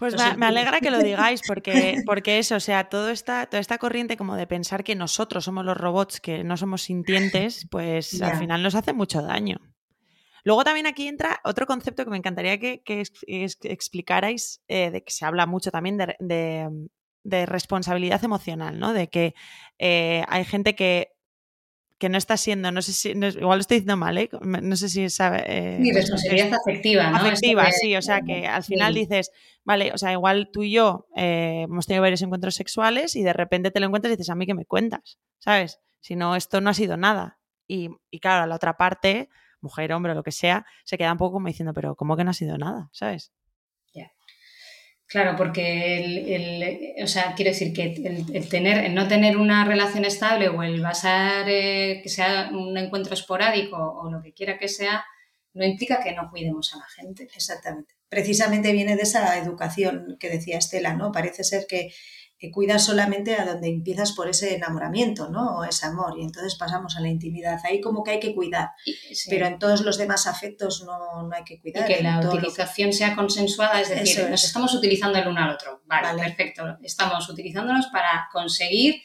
Pues me, alegra que lo digáis, porque, porque eso, o sea, todo esta, toda esta corriente como de pensar que nosotros somos los robots, que no somos sintientes, pues al final nos hace mucho daño. Luego también aquí entra otro concepto que me encantaría que, explicarais, eh, de que se habla mucho también de, responsabilidad emocional, ¿no? De que eh, hay gente que que no está siendo, no sé si, igual lo estoy diciendo mal, ¿eh? no sé si sabe. Eh, responsabilidad afectiva, ¿no? Afectiva, sí, o sea que al final dices, vale, o sea, igual tú y yo eh, hemos tenido varios encuentros sexuales y de repente te lo encuentras y dices, a mí que me cuentas, ¿sabes? Si no, esto no ha sido nada. Y, y claro, la otra parte, mujer, hombre, lo que sea, se queda un poco como diciendo, pero ¿cómo que no ha sido nada? ¿Sabes? Claro, porque el, o sea, quiero decir que el, tener, el no tener una relación estable o el basar eh, que sea un encuentro esporádico o lo que quiera que sea, no implica que no cuidemos a la gente. Exactamente. Precisamente viene de esa educación que decía Estela, ¿no? Parece ser que que cuidas solamente a donde empiezas por ese enamoramiento, ¿no? O ese amor, y entonces pasamos a la intimidad. Ahí como que hay que cuidar, pero en todos los demás afectos no, no hay que cuidar. Y que la utilización sea consensuada, es decir, nos estamos utilizando el uno al otro. Vale, perfecto. Estamos utilizándonos para conseguir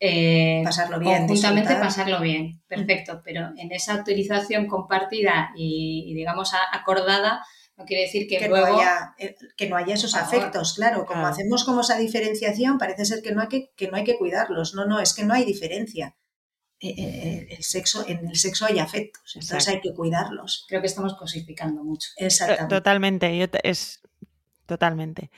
eh, pasarlo bien. Conjuntamente pasarlo bien, perfecto. Pero en esa utilización compartida y digamos, acordada, no quiere decir que, luego... no, haya, eh, que no haya esos afectos, claro. Como hacemos como esa diferenciación, parece ser que no, hay que, que no hay que cuidarlos. No, no, es que no hay diferencia. Eh, eh, el sexo, en el sexo hay afectos, entonces hay que cuidarlos. Creo que estamos cosificando mucho. Exactamente. Totalmente, es totalmente.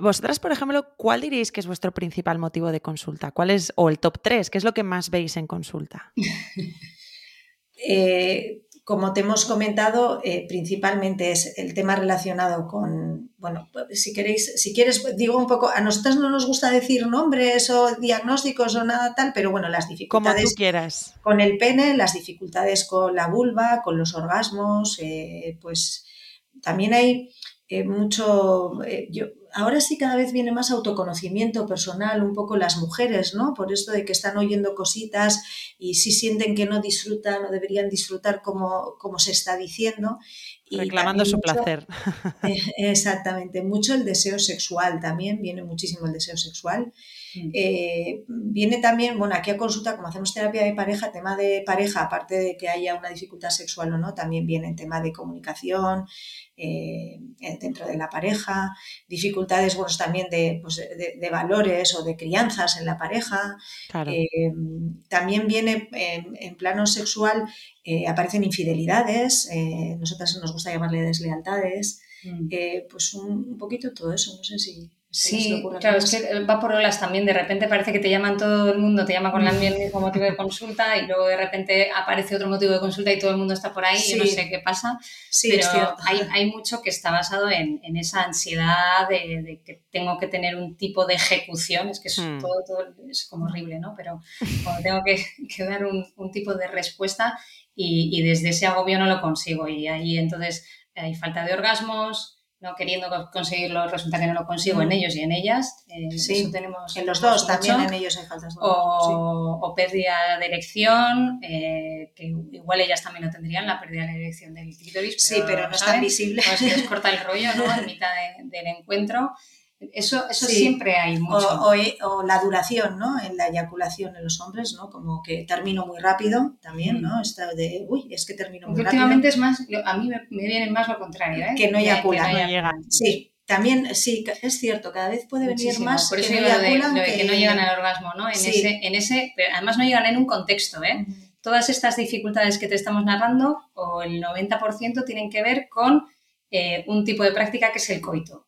Vosotras, por ejemplo, ¿cuál diréis que es vuestro principal motivo de consulta? ¿Cuál es, o el top 3? ¿Qué es lo que más veis en consulta? eh, como te hemos comentado, eh, principalmente es el tema relacionado con, bueno, pues, si queréis, si quieres, digo un poco, a nosotros no nos gusta decir nombres o diagnósticos o nada tal, pero bueno, las dificultades. Como tú quieras. Con el pene, las dificultades con la vulva, con los orgasmos, eh, pues también hay eh, mucho, yo, ahora sí cada vez viene más autoconocimiento personal, un poco las mujeres, ¿no? Por esto de que están oyendo cositas y si sienten que no disfrutan o deberían disfrutar como, como se está diciendo. Y Reclamando su placer. Eh, exactamente, mucho el deseo sexual también, viene muchísimo el deseo sexual. Mm. Eh, viene también, bueno, aquí a consulta, como hacemos terapia de pareja, tema de pareja, aparte de que haya una dificultad sexual o no, también viene el tema de comunicación eh, dentro de la pareja, dificultades, bueno, también de, pues, de, valores o de crianzas en la pareja. Eh, también viene en, plano sexual, aparecen infidelidades, nosotras nos gusta llamarle deslealtades, mm. pues un, un poquito todo eso, no sé si... Sí, claro, es que va por olas también. De repente parece que te llaman todo el mundo, te llama con el mismo motivo de consulta y luego de repente aparece otro motivo de consulta y todo el mundo está por ahí. Yo no sé qué pasa. Sí, pero hay, hay, mucho que está basado en, en esa ansiedad de, que tengo que tener un tipo de ejecución. Es que es, mm. todo, todo, es como horrible, ¿no? Pero cuando tengo que, que dar un, un, tipo de respuesta y, y desde ese agobio no lo consigo. Y ahí entonces hay falta de orgasmos no queriendo conseguirlo, resulta que no lo consigo en ellos y en ellas. Eh, sí, tenemos en los dos también en ellos hay faltas de o, o, pérdida de erección, eh, que igual ellas también lo tendrían, la pérdida de erección del clítoris. sí, pero no es tan visible. Pues que les corta el rollo ¿no? en mitad del encuentro. Eso, eso siempre hay mucho. O, la duración, ¿no? En la eyaculación en los hombres, ¿no? Como que termino muy rápido también, ¿no? Esta de, uy, es que termino muy rápido. Últimamente es más, a mí me, viene más lo contrario, ¿eh? Que no eyaculan. No llegan. Sí, también, sí, es cierto, cada vez puede venir más Por eso que, no eyaculan de, que... no llegan al orgasmo, ¿no? En, ese, en ese, además no llegan en un contexto, ¿eh? Todas estas dificultades que te estamos narrando, o el 90% tienen que ver con eh, un tipo de práctica que es el coito.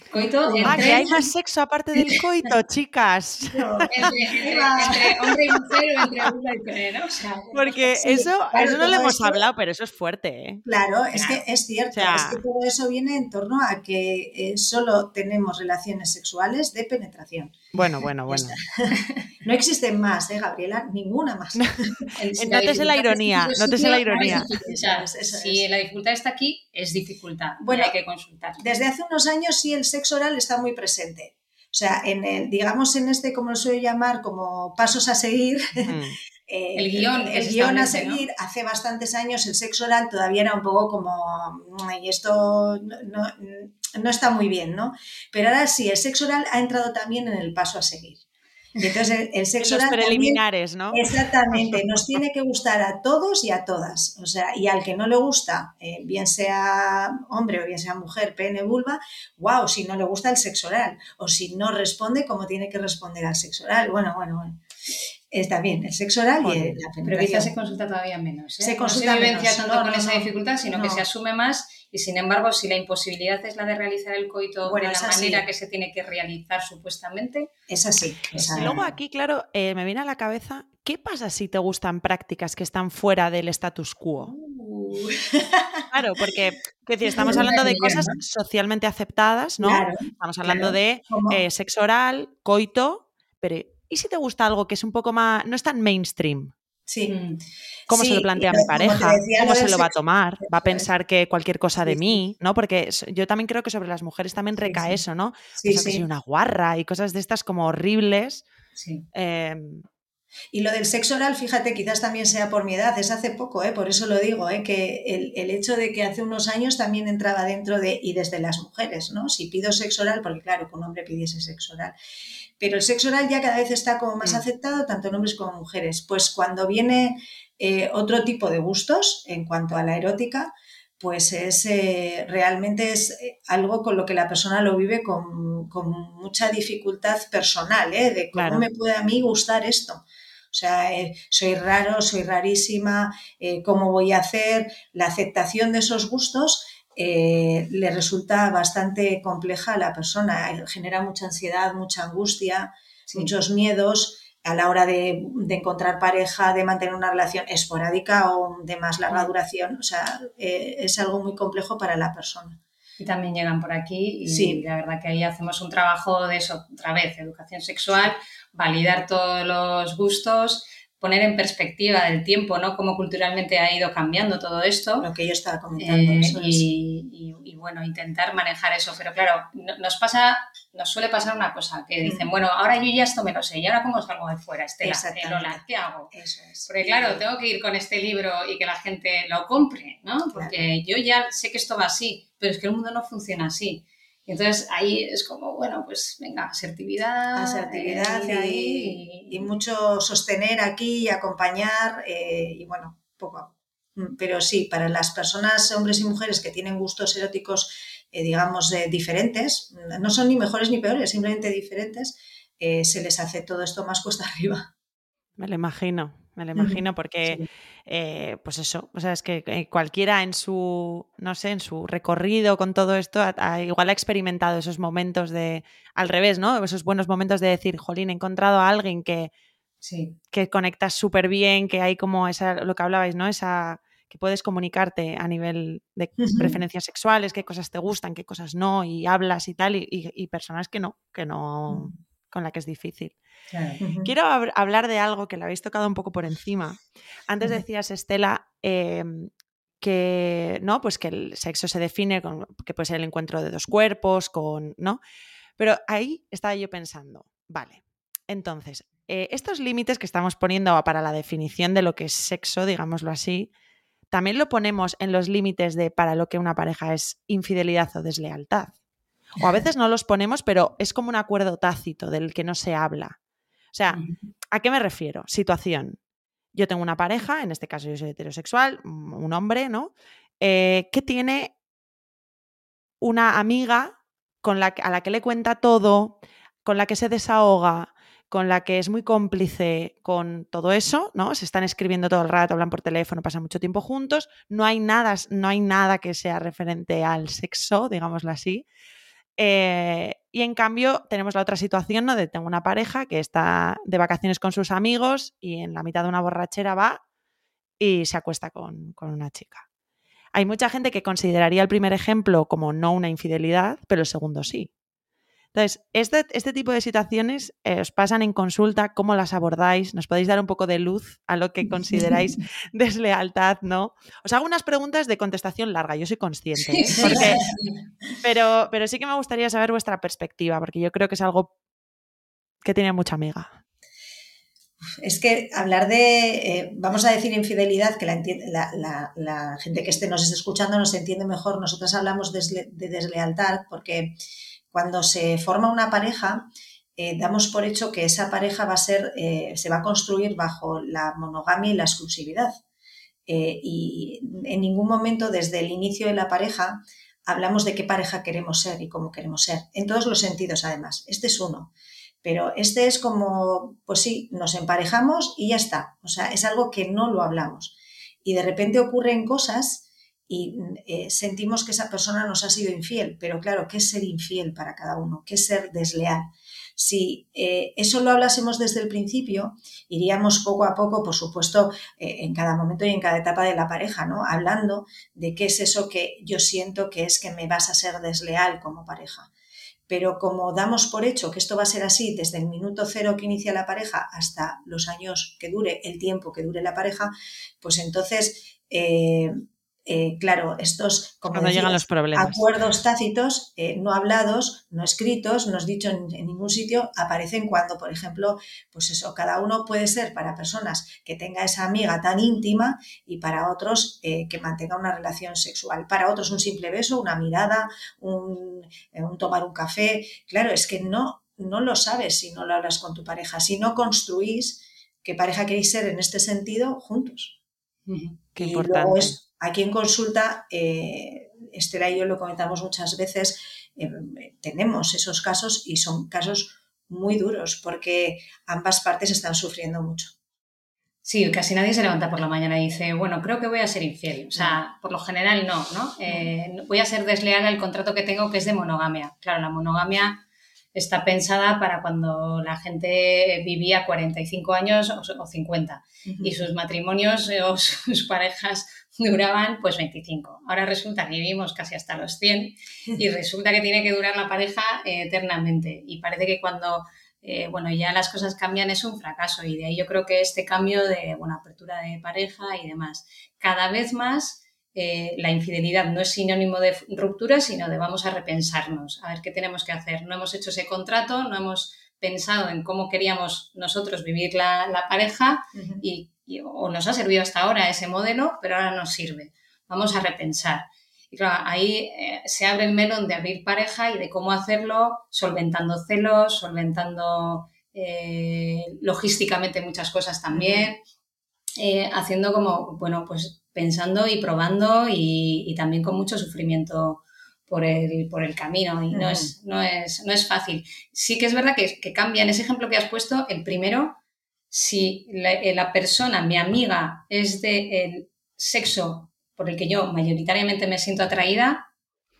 Coito ah, que hay más sexo aparte del coito, chicas. entre, hombre y mujer o entre hombre y mujer, ¿no? Porque eso, eso no lo hemos hablado, pero eso es fuerte. ¿eh? Claro, es que es cierto. es que todo eso viene en torno a que eh, solo tenemos relaciones sexuales de penetración. Bueno, bueno, bueno. No existen más, ¿eh, Gabriela? Ninguna más. Nótese la ironía, nótese la ironía. Si la dificultad está aquí, es dificultad. Bueno, hay que consultar. Desde hace unos años sí el sexo oral está muy presente. O sea, en el, digamos en este, como lo suelo llamar, como pasos a seguir, eh, el guion, el, guion a seguir, hace bastantes años el sexo oral todavía era un poco como, y esto no, no, está muy bien, ¿no? Pero ahora sí, el sexo oral ha entrado también en el paso a seguir. Entonces el, sexo Los preliminares, ¿no? Exactamente, nos tiene que gustar a todos y a todas. O sea, y al que no le gusta, eh, bien sea hombre o bien sea mujer, pene, vulva, wow, si no le gusta el sexo oral. O si no responde como tiene que responder al sexo oral. Bueno, bueno, bueno. Está bien, el sexo oral y la Pero quizás se consulta todavía menos. ¿eh? Se consulta no se vivencia tanto con esa dificultad, sino que se asume más y sin embargo, si la imposibilidad es la de realizar el coito de la manera que se tiene que realizar supuestamente. Es así. Y luego aquí, claro, eh, me viene a la cabeza, ¿qué pasa si te gustan prácticas que están fuera del status quo? Uh. Claro, porque decir, estamos hablando de cosas socialmente aceptadas, ¿no? estamos hablando de eh, sexo oral, coito, pero ¿y si te gusta algo que es un poco más, no es tan mainstream? Sí. Mm. ¿Cómo se lo plantea mi pareja? ¿Cómo se lo va a tomar? ¿Va a pensar que cualquier cosa de mí? ¿no? Porque yo también creo que sobre las mujeres también recae eso, ¿no? Sí, que soy una guarra y cosas de estas como horribles. Sí. Y lo del sexo oral, fíjate, quizás también sea por mi edad, es hace poco, ¿eh? por eso lo digo, ¿eh? que el, el, hecho de que hace unos años también entraba dentro de, y desde las mujeres, ¿no? Si pido sexo oral, porque claro, que un hombre pidiese sexo oral, pero el sexo oral ya cada vez está como más mm. aceptado, tanto en hombres como en mujeres. Pues cuando viene eh, otro tipo de gustos en cuanto a la erótica, pues es eh, realmente es eh, algo con lo que la persona lo vive con, mucha dificultad personal, de cómo me puede a mí gustar esto. O sea, soy raro, soy rarísima, cómo voy a hacer la aceptación de esos gustos eh, le resulta bastante compleja a la persona, eh, genera mucha ansiedad, mucha angustia, muchos miedos a la hora de, encontrar pareja, de mantener una relación esporádica o de más larga duración. O sea, eh, es algo muy complejo para la persona. Y también llegan por aquí y la verdad que ahí hacemos un trabajo de eso, otra vez, educación sexual, validar todos los gustos, poner en perspectiva del tiempo, ¿no? Cómo culturalmente ha ido cambiando todo esto. Lo que yo estaba comentando. Eh, y, bueno, intentar manejar eso. Pero claro, nos pasa, nos suele pasar una cosa, que dicen, bueno, ahora yo ya esto me lo sé, y ahora cómo salgo de fuera, Estela, eh, Lola, ¿qué hago? Eso es. Porque claro, tengo que ir con este libro y que la gente lo compre, ¿no? Porque yo ya sé que esto va así, pero es que el mundo no funciona así. Y entonces ahí es como, bueno, pues venga, asertividad. Asertividad y, mucho sostener aquí y acompañar eh, y bueno, poco. Mm, pero sí, para las personas, hombres y mujeres que tienen gustos eróticos, eh, digamos, eh, diferentes, no son ni mejores ni peores, simplemente diferentes, se les hace todo esto más cuesta arriba. Me lo imagino, me lo imagino, porque, eh, pues eso, o sea, es que eh, cualquiera en su, no sé, en su recorrido con todo esto, igual ha experimentado esos momentos de, al revés, ¿no? Esos buenos momentos de decir, jolín, he encontrado a alguien que, sí. que conectas súper bien, que hay como esa, lo que hablabais, ¿no? Esa, que puedes comunicarte a nivel de preferencias sexuales, qué cosas te gustan, qué cosas no, y hablas y tal, y, personas que no, que no, con la que es difícil. Quiero hablar de algo que le habéis tocado un poco por encima. Antes decías, Estela, em, que no, pues que el sexo se define con que puede ser el encuentro de dos cuerpos, con. ¿no? Pero ahí estaba yo pensando, vale. Entonces, eh, estos límites que estamos poniendo para la definición de lo que es sexo, digámoslo así, también lo ponemos en los límites de para lo que una pareja es infidelidad o deslealtad. O a veces no los ponemos, pero es como un acuerdo tácito del que no se habla. O sea, ¿a qué me refiero? Situación. Yo tengo una pareja, en este caso yo soy heterosexual, un hombre, ¿no? Eh, que tiene una amiga con la, a la que le cuenta todo, con la que se desahoga, con la que es muy cómplice con todo eso, ¿no? Se están escribiendo todo el rato, hablan por teléfono, pasan mucho tiempo juntos, no hay nada, no hay nada que sea referente al sexo, digámoslo así. Eh, y en cambio tenemos la otra situación, ¿no? Tengo una pareja que está de vacaciones con sus amigos y en la mitad de una borrachera va y se acuesta con, una chica. Hay mucha gente que consideraría el primer ejemplo como no una infidelidad, pero el segundo sí. Entonces, este, este tipo de situaciones eh, os pasan en consulta, ¿cómo las abordáis? ¿Nos podéis dar un poco de luz a lo que consideráis deslealtad, no? Os hago unas preguntas de contestación larga, yo soy consciente, ¿eh? pero, pero sí que me gustaría saber vuestra perspectiva, porque yo creo que es algo que tiene mucha amiga. Es que hablar de, eh, vamos a decir infidelidad, que la, gente que esté, nos esté escuchando nos entiende mejor, nosotras hablamos de deslealtad porque cuando se forma una pareja, eh, damos por hecho que esa pareja va a ser, eh, se va a construir bajo la monogamia y la exclusividad. Eh, y en ningún momento desde el inicio de la pareja hablamos de qué pareja queremos ser y cómo queremos ser, en todos los sentidos además. Este es uno. Pero este es como, pues sí, nos emparejamos y ya está. O sea, es algo que no lo hablamos. Y de repente ocurren cosas y eh, sentimos que esa persona nos ha sido infiel. Pero claro, ¿qué es ser infiel para cada uno? ¿Qué es ser desleal? Si eh, eso lo hablásemos desde el principio, iríamos poco a poco, por supuesto, eh, en cada momento y en cada etapa de la pareja, ¿no? Hablando de qué es eso que yo siento que es que me vas a ser desleal como pareja. Pero como damos por hecho que esto va a ser así desde el minuto cero que inicia la pareja hasta los años que dure, el tiempo que dure la pareja, pues entonces claro, estos como llegan los acuerdos tácitos, eh, no hablados, no escritos, no dichos en, en, ningún sitio, aparecen cuando, por ejemplo, pues eso, cada uno puede ser para personas que tenga esa amiga tan íntima y para otros eh, que mantenga una relación sexual. Para otros un simple beso, una mirada, un, un tomar un café. Claro, es que no, no lo sabes si no lo hablas con tu pareja, si no construís qué pareja queréis ser en este sentido juntos. Qué importante. Aquí en consulta, eh, Estela y yo lo comentamos muchas veces, eh, tenemos esos casos y son casos muy duros porque ambas partes están sufriendo mucho. Sí, casi nadie se levanta por la mañana y dice, bueno, creo que voy a ser infiel. O sea, por lo general no, ¿no? Eh, voy a ser desleal al contrato que tengo que es de monogamia. Claro, la monogamia está pensada para cuando la gente vivía 45 años o 50 y sus matrimonios o sus parejas duraban pues 25. Ahora resulta que vivimos casi hasta los 100 y resulta que tiene que durar la pareja eh, eternamente. Y parece que cuando eh, bueno, ya las cosas cambian, es un fracaso. Y de ahí yo creo que este cambio de, bueno, apertura de pareja y demás. Cada vez más eh, la infidelidad no es sinónimo de ruptura, sino de vamos a repensarnos, a ver qué tenemos que hacer. No hemos hecho ese contrato, no hemos pensado en cómo queríamos nosotros vivir la, pareja y, o nos ha servido hasta ahora ese modelo, pero ahora nos sirve. Vamos a repensar. Y claro, ahí eh, se abre el melón de abrir pareja y de cómo hacerlo solventando celos, solventando eh, logísticamente muchas cosas también, haciendo como, bueno, pues pensando y probando y, también con mucho sufrimiento por el, por el camino y no, es, no, es, no es fácil. Sí que es verdad que, que cambia en ese ejemplo que has puesto, el primero, si la, eh, la persona, mi amiga, es del sexo por el que yo mayoritariamente me siento atraída,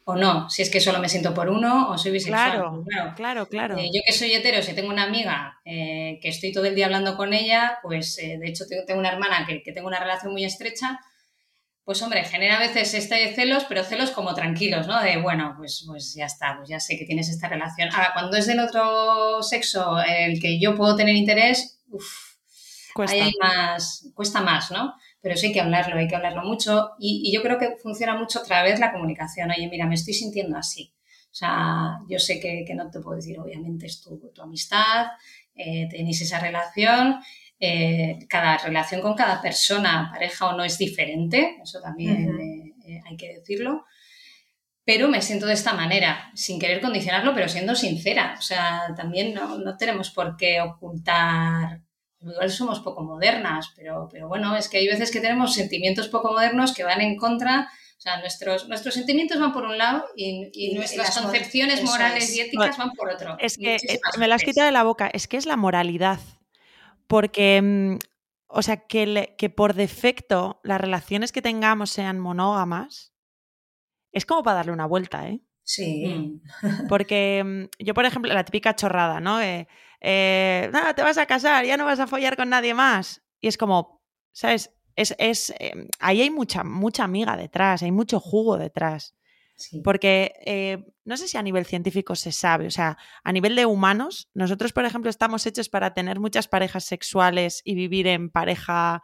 o no, si es que solo me siento por uno o soy bisexual. Claro, pues claro, claro. Eh, yo que soy hetero, si tengo una amiga eh, que estoy todo el día hablando con ella, pues de hecho tengo, una hermana que, que, tengo una relación muy estrecha, pues hombre, genera a veces este celos, pero celos como tranquilos, ¿no? De, bueno, pues, pues ya está, pues ya sé que tienes esta relación. Ahora, cuando es del otro sexo el que yo puedo tener interés, uff, cuesta. más, cuesta más, ¿no? Pero eso hay que hablarlo, hay que hablarlo mucho y, yo creo que funciona mucho otra vez la comunicación. Oye, mira, me estoy sintiendo así. O sea, yo sé que, no te puedo decir, obviamente, es tu, tu amistad, eh, tenéis esa relación, eh, cada relación con cada persona, pareja o no, es diferente, eso también eh, eh, hay que decirlo. Pero me siento de esta manera, sin querer condicionarlo, pero siendo sincera. O sea, también no, tenemos por qué ocultar. Igual somos poco modernas, pero, pero bueno, es que hay veces que tenemos sentimientos poco modernos que van en contra o sea, nuestros, nuestros sentimientos van por un lado y, nuestras concepciones morales y éticas van por otro. Es que me lo has quitado de la boca, es que es la moralidad. Porque, mm, o sea, que, que por defecto las relaciones que tengamos sean monógamas, es como para darle una vuelta, ¿eh? Sí. Porque mm, yo, por ejemplo, la típica chorrada, ¿no? Eh, nada, te vas a casar, ya no vas a follar con nadie más. Y es como, ¿sabes? Es, es, em, ahí hay mucha, mucha amiga detrás, hay mucho jugo detrás. Porque eh, no sé si a nivel científico se sabe, o sea, a nivel de humanos, nosotros, por ejemplo, estamos hechos para tener muchas parejas sexuales y vivir en pareja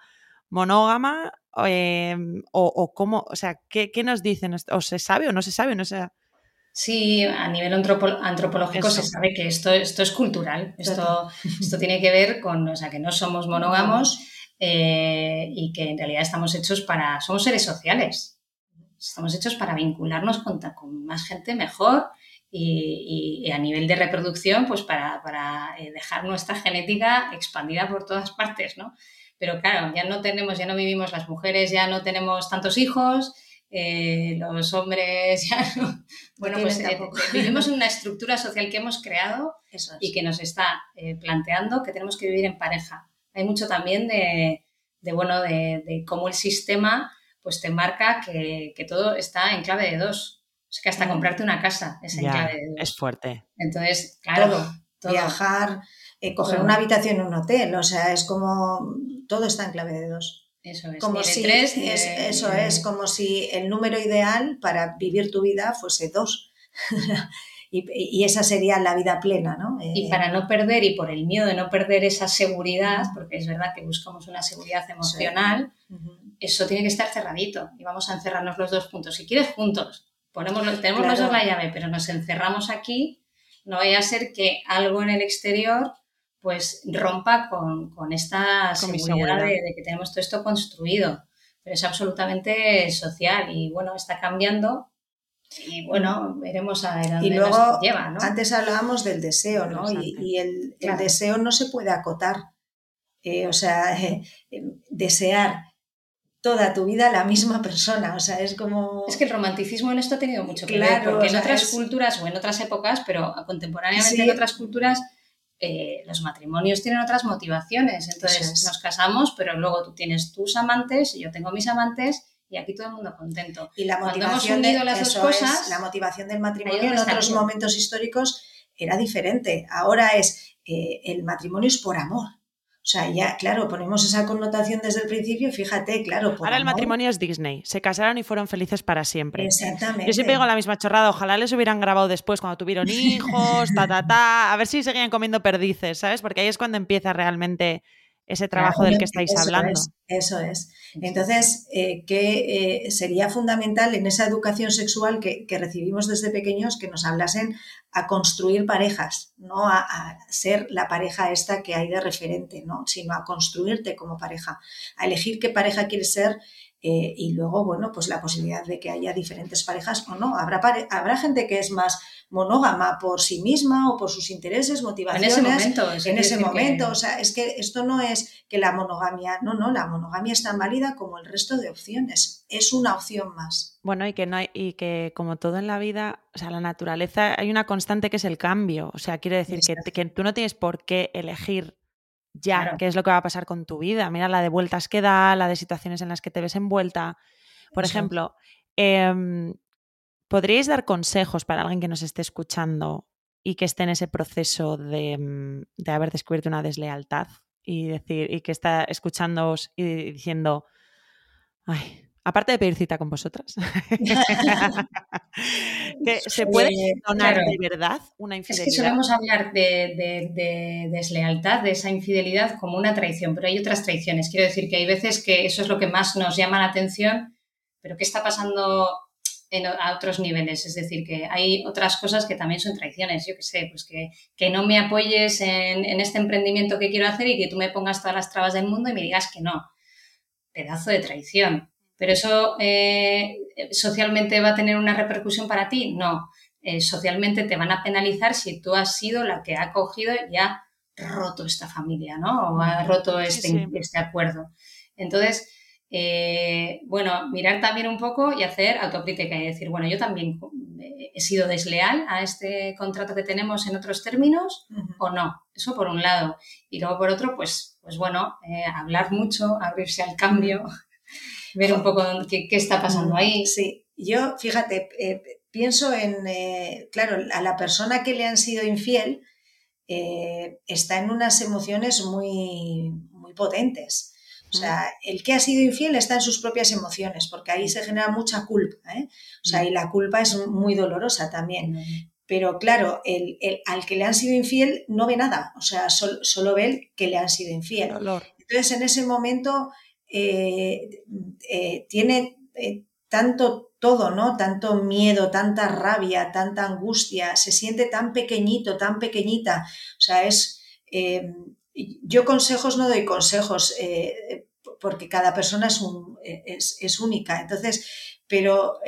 monógama, em, o, cómo, o sea, ¿qué, nos dicen? ¿O se sabe o no se sabe? No sé. Sí, a nivel antropológico se sabe que esto, esto es cultural, esto, esto tiene que ver con, o sea, que no somos monógamos eh, y que en realidad estamos hechos para, somos seres sociales, estamos hechos para vincularnos con, con más gente mejor y, a nivel de reproducción, pues para, eh, dejar nuestra genética expandida por todas partes, ¿no? Pero claro, ya no tenemos, ya no vivimos las mujeres, ya no tenemos tantos hijos, eh, los hombres ya no. Bueno, pues eh, vivimos en una estructura social que hemos creado y que nos está planteando que tenemos que vivir en pareja. Hay mucho también de, bueno, de cómo el sistema pues te marca que, todo está en clave de dos. O sea, que hasta mm. comprarte una casa es en clave de dos. Es fuerte. Entonces, claro. Viajar, eh, coger una habitación en un hotel, o sea, es como. Todo está en clave de dos. Eso es. Como si, eso es, como si el número ideal para vivir tu vida fuese dos. y, esa sería la vida plena, ¿no? y para no perder, y por el miedo de no perder esa seguridad, porque es verdad que buscamos una seguridad emocional, eso tiene que estar cerradito y vamos a encerrarnos los dos puntos. Si quieres, juntos. Ponemos, tenemos los dos la llave, pero nos encerramos aquí. No vaya a ser que algo en el exterior pues rompa con, esta seguridad, de, que tenemos todo esto construido. Pero es absolutamente social y bueno, está cambiando y bueno, veremos a dónde y luego, lleva, ¿no? Antes hablábamos del deseo, ¿no? Y, el, deseo no se puede acotar. Eh, o sea, desear toda tu vida la misma persona. O sea, es como. Es que el romanticismo en esto ha tenido mucho que ver, porque en otras culturas o en otras épocas, pero contemporáneamente en otras culturas, eh, los matrimonios tienen otras motivaciones. Entonces nos casamos, pero luego tú tienes tus amantes y yo tengo mis amantes. Y aquí todo el mundo contento. Y la motivación, de, las dos cosas, la motivación del matrimonio en otros momentos históricos era diferente. Ahora es eh, el matrimonio es por amor. O sea, ya, claro, ponemos esa connotación desde el principio, fíjate, claro. Ahora el matrimonio es Disney. Se casaron y fueron felices para siempre. Exactamente. Yo siempre digo la misma chorrada. Ojalá les hubieran grabado después cuando tuvieron hijos, ta, ta, ta. A ver si seguían comiendo perdices, ¿sabes? Porque ahí es cuando empieza realmente ese trabajo del que estáis hablando. eso es. Entonces, eh, que eh, sería fundamental en esa educación sexual que, recibimos desde pequeños que nos hablasen a construir parejas, no a, ser la pareja esta que hay de referente, ¿no? sino a construirte como pareja, a elegir qué pareja quieres ser eh, y luego, bueno, pues la posibilidad de que haya diferentes parejas o no. Habrá, habrá gente que es más monógama por sí misma o por sus intereses, motivaciones. En ese momento. En ese momento. O sea, es que esto no es que la monogamia, no, no, la monogamia es tan válida como el resto de opciones. Es una opción más. Bueno, y que no hay, y que como todo en la vida, o sea, la naturaleza, hay una constante que es el cambio. O sea, quiere decir que, que, tú no tienes por qué elegir ya qué es lo que va a pasar con tu vida. Mira la de vueltas que da, la de situaciones en las que te ves envuelta. Por ejemplo, em, ¿podríais dar consejos para alguien que nos esté escuchando y que esté en ese proceso de, mm, de haber descubierto una deslealtad y decir, y que está escuchándoos y diciendo, ay, aparte de pedir cita con vosotras, que se puede perdonar de verdad una infidelidad. Es que solemos hablar de, deslealtad, de esa infidelidad como una traición, pero hay otras traiciones. Quiero decir que hay veces que eso es lo que más nos llama la atención, pero ¿qué está pasando a otros niveles? Es decir, que hay otras cosas que también son traiciones. Yo qué sé, pues que, que no me apoyes en, en este emprendimiento que quiero hacer y que tú me pongas todas las trabas del mundo y me digas que no. Pedazo de traición. ¿Pero eso eh, socialmente va a tener una repercusión para ti? No. Eh, socialmente te van a penalizar si tú has sido la que ha cogido y ha roto esta familia, ¿no? O ha roto este, este acuerdo. Entonces, eh, bueno, mirar también un poco y hacer autocrítica y decir, bueno, yo también he sido desleal a este contrato que tenemos en otros términos o no. Eso por un lado. Y luego por otro, pues, pues bueno, hablar mucho, abrirse al cambio ver un poco qué, está pasando ahí. Sí, yo, fíjate, eh, pienso en, eh, claro, a la persona que le han sido infiel eh, está en unas emociones muy, muy potentes. O sea, el que ha sido infiel está en sus propias emociones, porque ahí se genera mucha culpa. O sea, y la culpa es muy dolorosa también. Pero claro, el, al que le han sido infiel no ve nada, o sea, solo ve el que le han sido infiel. Entonces, en ese momento eh, eh, tiene eh, tanto todo, ¿no? Tanto miedo, tanta rabia, tanta angustia, se siente tan pequeñito, tan pequeñita. O sea, es. yo consejos no doy consejos, porque cada persona es, un, es, es única. Entonces, pero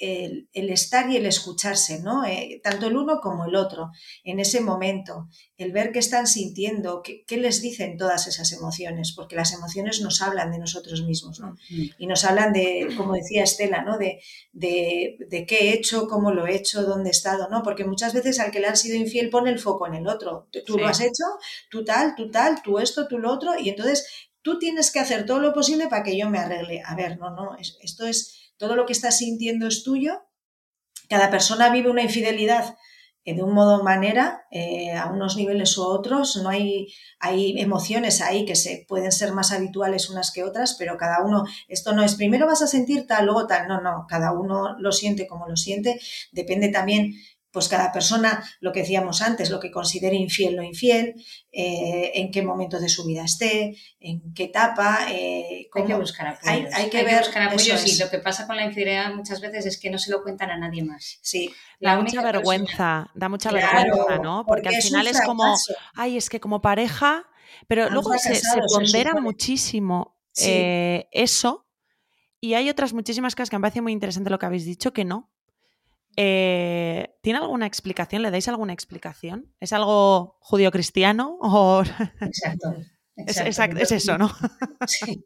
el, estar y el escucharse, ¿no? Eh, tanto el uno como el otro, en ese momento, el ver qué están sintiendo, qué, les dicen todas esas emociones, porque las emociones nos hablan de nosotros mismos, ¿no? Y nos hablan de, como decía Estela, ¿no? De, de, qué he hecho, cómo lo he hecho, dónde he estado, ¿no? Porque muchas veces al que le han sido infiel pone el foco en el otro. Tú lo has hecho, tú tal, tú tal, tú esto, tú lo otro, y entonces tú tienes que hacer todo lo posible para que yo me arregle. A ver, no, no, esto es todo lo que estás sintiendo es tuyo. Cada persona vive una infidelidad eh, de un modo o manera, eh, a unos niveles u otros. No hay, hay emociones ahí que se pueden ser más habituales unas que otras, pero cada uno, esto no es primero vas a sentir tal, luego tal, no, no, cada uno lo siente como lo siente. Depende también pues cada persona, lo que decíamos antes, lo que considere infiel o infiel, eh, en qué momento de su vida esté, en qué etapa. Eh, hay que buscar apoyos. Hay, que, ver, buscar apoyos y lo que pasa con la infidelidad muchas veces es que no se lo cuentan a nadie más. Sí. Da mucha vergüenza, da mucha vergüenza, ¿no? Porque, al final es, como, ay, es que como pareja, pero luego se, pondera muchísimo eh, eso y hay otras muchísimas cosas que me parece muy interesante lo que habéis dicho que no, eh, ¿Tiene alguna explicación? ¿Le dais alguna explicación? ¿Es algo judío-cristiano? O... Exacto. Es, eso, ¿no? Sí.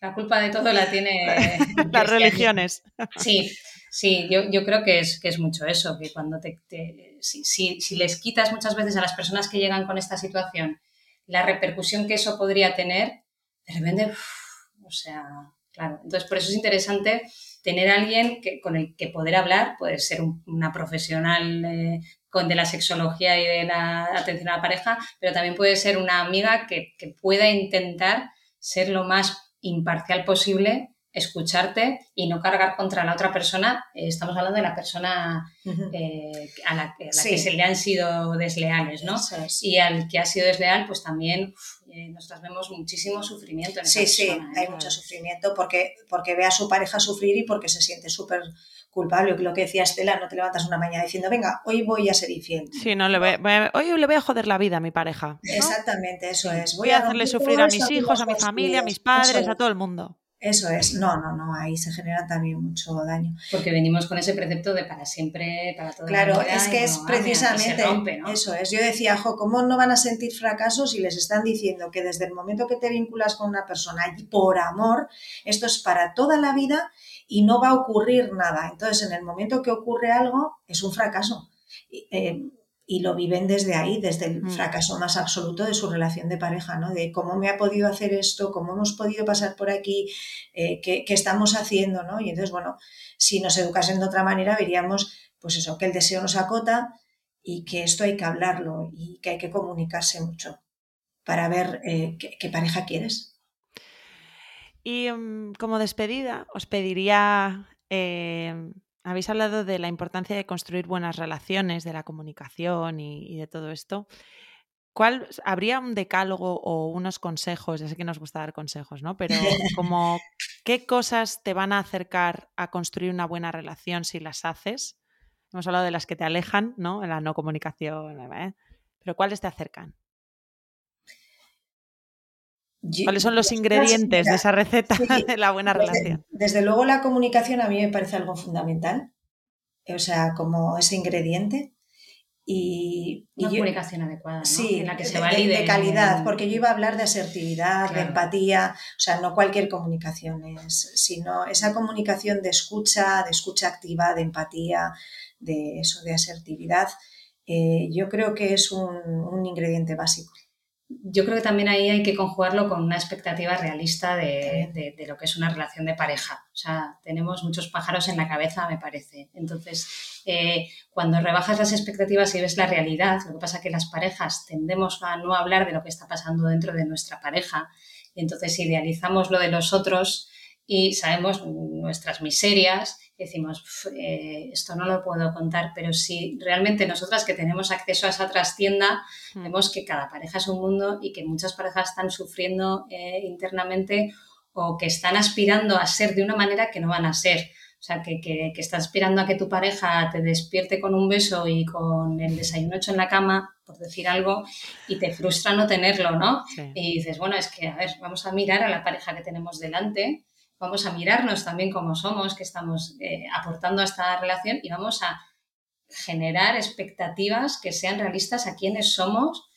La culpa de todo la tiene las religiones. Sí, sí, yo, creo que es, que es mucho eso, que cuando te, si, les quitas muchas veces a las personas que llegan con esta situación la repercusión que eso podría tener, de repente, o sea, claro. Entonces, por eso es interesante tener alguien que, con el que poder hablar, puede ser una profesional eh, con, de la sexología y de la atención a la pareja, pero también puede ser una amiga que, que pueda intentar ser lo más imparcial posible escucharte y no cargar contra la otra persona. Eh, estamos hablando de la persona eh, a la, que se le han sido desleales, ¿no? Y al que ha sido desleal, pues también eh, nosotras vemos muchísimo sufrimiento. En sí, sí, hay mucho sufrimiento porque, porque ve a su pareja sufrir y porque se siente súper culpable. Lo que decía Estela, no te levantas una mañana diciendo, venga, hoy voy a ser infiel. Sí, no, le voy, hoy le voy a joder la vida a mi pareja. Exactamente, eso es. Voy, a, hacerle sufrir a mis hijos, a mi familia, a mis padres, a todo el mundo. Eso es, no, no, no, ahí se genera también mucho daño. Porque venimos con ese precepto de para siempre, para todo Claro, es que es precisamente eso es. Yo decía, jo, ¿cómo no van a sentir fracasos si les están diciendo que desde el momento que te vinculas con una persona y por amor, esto es para toda la vida y no va a ocurrir nada? Entonces, en el momento que ocurre algo, es un fracaso. Eh, y lo viven desde ahí, desde el mm. fracaso más absoluto de su relación de pareja, ¿no? De cómo me ha podido hacer esto, cómo hemos podido pasar por aquí, eh, qué, estamos haciendo, ¿no? Y entonces, bueno, si nos educasen de otra manera, veríamos, pues eso, que el deseo nos acota y que esto hay que hablarlo y que hay que comunicarse mucho para ver eh, qué, pareja quieres. Y mm, como despedida, os pediría eh, habéis hablado de la importancia de construir buenas relaciones, de la comunicación y, de todo esto. ¿Cuál habría un decálogo o unos consejos? Ya sé que nos gusta dar consejos, ¿no? Pero como qué cosas te van a acercar a construir una buena relación si las haces. Hemos hablado de las que te alejan, ¿no? La no comunicación, ¿eh? pero ¿cuáles te acercan? ¿Cuáles son los ingredientes de esa receta de la buena relación? Desde luego la comunicación a mí me parece algo fundamental, o sea, como ese ingrediente. Y, Una comunicación adecuada, Sí, en la que se valide. De, calidad, porque yo iba a hablar de asertividad, de empatía, o sea, no cualquier comunicación es, sino esa comunicación de escucha, de escucha activa, de empatía, de eso, de asertividad, eh, yo creo que es un ingrediente básico yo creo que también ahí hay que conjugarlo con una expectativa realista de, lo que es una relación de pareja. O sea, tenemos muchos pájaros en la cabeza, me parece. Entonces, eh, cuando rebajas las expectativas y ves la realidad, lo que pasa es que las parejas tendemos a no hablar de lo que está pasando dentro de nuestra pareja. Y entonces idealizamos lo de los otros y sabemos nuestras miserias decimos, eh, esto no lo puedo contar, pero si realmente nosotras que tenemos acceso a esa trastienda, mm. vemos que cada pareja es un mundo y que muchas parejas están sufriendo eh, internamente o que están aspirando a ser de una manera que no van a ser. O sea, que, que, que estás aspirando a que tu pareja te despierte con un beso y con el desayuno hecho en la cama, por decir algo, y te frustra no tenerlo, ¿no? Y dices, bueno, es que, a ver, vamos a mirar a la pareja que tenemos delante vamos a mirarnos también como somos, que estamos eh, aportando a esta relación y vamos a generar expectativas que sean realistas a quienes somos,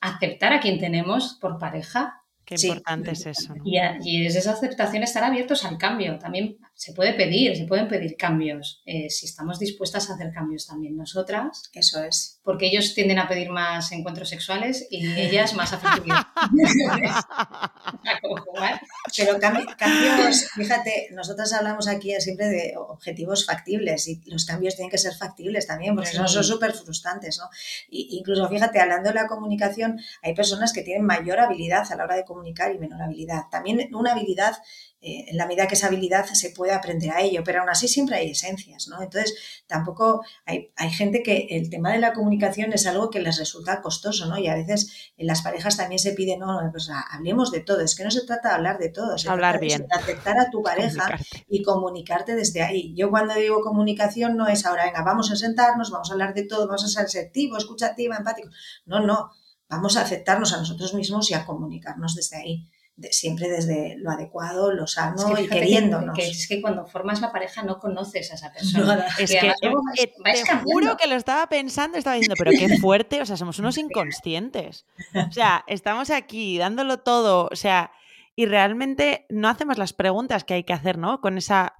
aceptar a quien tenemos por pareja Qué importante es eso. Y, y, desde esa aceptación estar abiertos al cambio. También se puede pedir, se pueden pedir cambios, eh, si estamos dispuestas a hacer cambios también nosotras. Eso es. Porque ellos tienden a pedir más encuentros sexuales y ellas más afectividad. Pero cambios, fíjate, nosotras hablamos aquí siempre de objetivos factibles y los cambios tienen que ser factibles también, porque son súper frustrantes, ¿no? Y, incluso, fíjate, hablando de la comunicación, hay personas que tienen mayor habilidad a la hora de comunicar y menor habilidad. También una habilidad eh, en la medida que esa habilidad se puede aprender a ello, pero aún así siempre hay esencias, ¿no? Entonces, tampoco hay, gente que el tema de la comunicación es algo que les resulta costoso, ¿no? Y a veces en las parejas también se pide, no, pues hablemos de todo, es que no se trata de hablar de todo, se hablar trata bien. de aceptar a tu pareja y comunicarte desde ahí. Yo cuando digo comunicación no es ahora, venga, vamos a sentarnos, vamos a hablar de todo, vamos a ser asertivo, escuchativo, empático. No, no, vamos a aceptarnos a nosotros mismos y a comunicarnos desde ahí siempre desde lo adecuado, lo sano y queriéndonos. Que, es que cuando formas la pareja no conoces a esa persona. es que, te juro que lo estaba pensando, estaba diciendo, pero qué fuerte, o sea, somos unos inconscientes. O sea, estamos aquí dándolo todo, o sea, y realmente no hacemos las preguntas que hay que hacer, ¿no? Con esa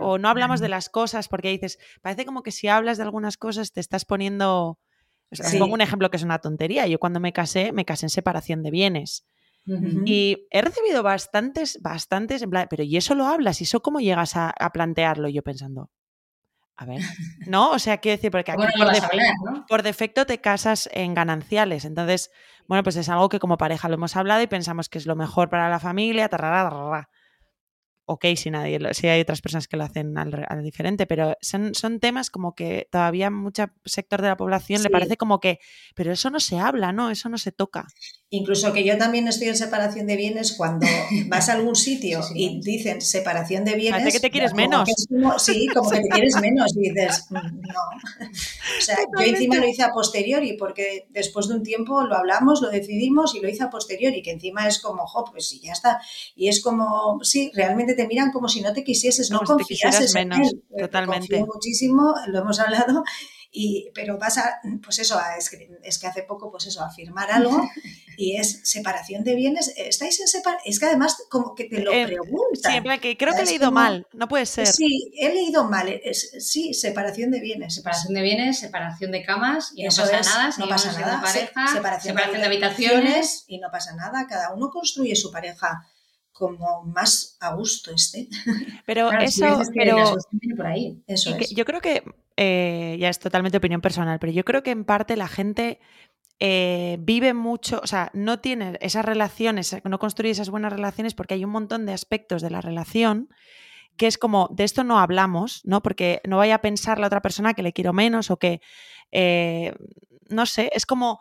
o no hablamos de las cosas porque dices, parece como que si hablas de algunas cosas te estás poniendo... Os pongo un ejemplo que es una tontería. Yo cuando me casé, me casé en separación de bienes. Y he recibido bastantes, bastantes, en plan, pero ¿y eso lo hablas? ¿Y eso cómo llegas a, plantearlo? yo pensando, a ver, ¿no? O sea, quiero decir, porque aquí por, defecto te casas en gananciales. Entonces, bueno, pues es algo que como pareja lo hemos hablado y pensamos que es lo mejor para la familia, tarará, ok si nadie si hay otras personas que lo hacen al, diferente, pero son, son, temas como que todavía mucho sector de la población le parece como que, pero eso no se habla, ¿no? Eso no se toca. Incluso que yo también estoy en separación de bienes cuando vas a algún sitio y dicen separación de bienes. Parece que te quieres menos. sí, como que te quieres menos y dices, mm, no. O sea, yo encima lo hice a posteriori porque después de un tiempo lo hablamos, lo decidimos y lo hice a posteriori, que encima es como, jo, pues sí, ya está. Y es como, sí, realmente te miran como si no te quisieses, no confiases en menos, él. Totalmente. muchísimo, lo hemos hablado, y, pero vas a, pues eso, es, que, es que hace poco, pues eso, a firmar algo y es separación de bienes. ¿Estáis en separación? Es que además como que te lo eh, preguntan. Sí, que creo que he leído mal, no puede ser. Sí, he leído mal. Es, sí, separación de bienes. Separación de bienes, separación de camas y no pasa nada. no pasa nada. Pareja, separación, de habitaciones y no pasa nada. Cada uno construye su pareja como más a gusto esté. Pero eso, pero por ahí. Eso yo creo que eh, ya es totalmente opinión personal, pero yo creo que en parte la gente eh, vive mucho, o sea, no tiene esas relaciones, no construye esas buenas relaciones porque hay un montón de aspectos de la relación que es como, de esto no hablamos, ¿no? Porque no vaya a pensar la otra persona que le quiero menos o que eh, no sé, es como,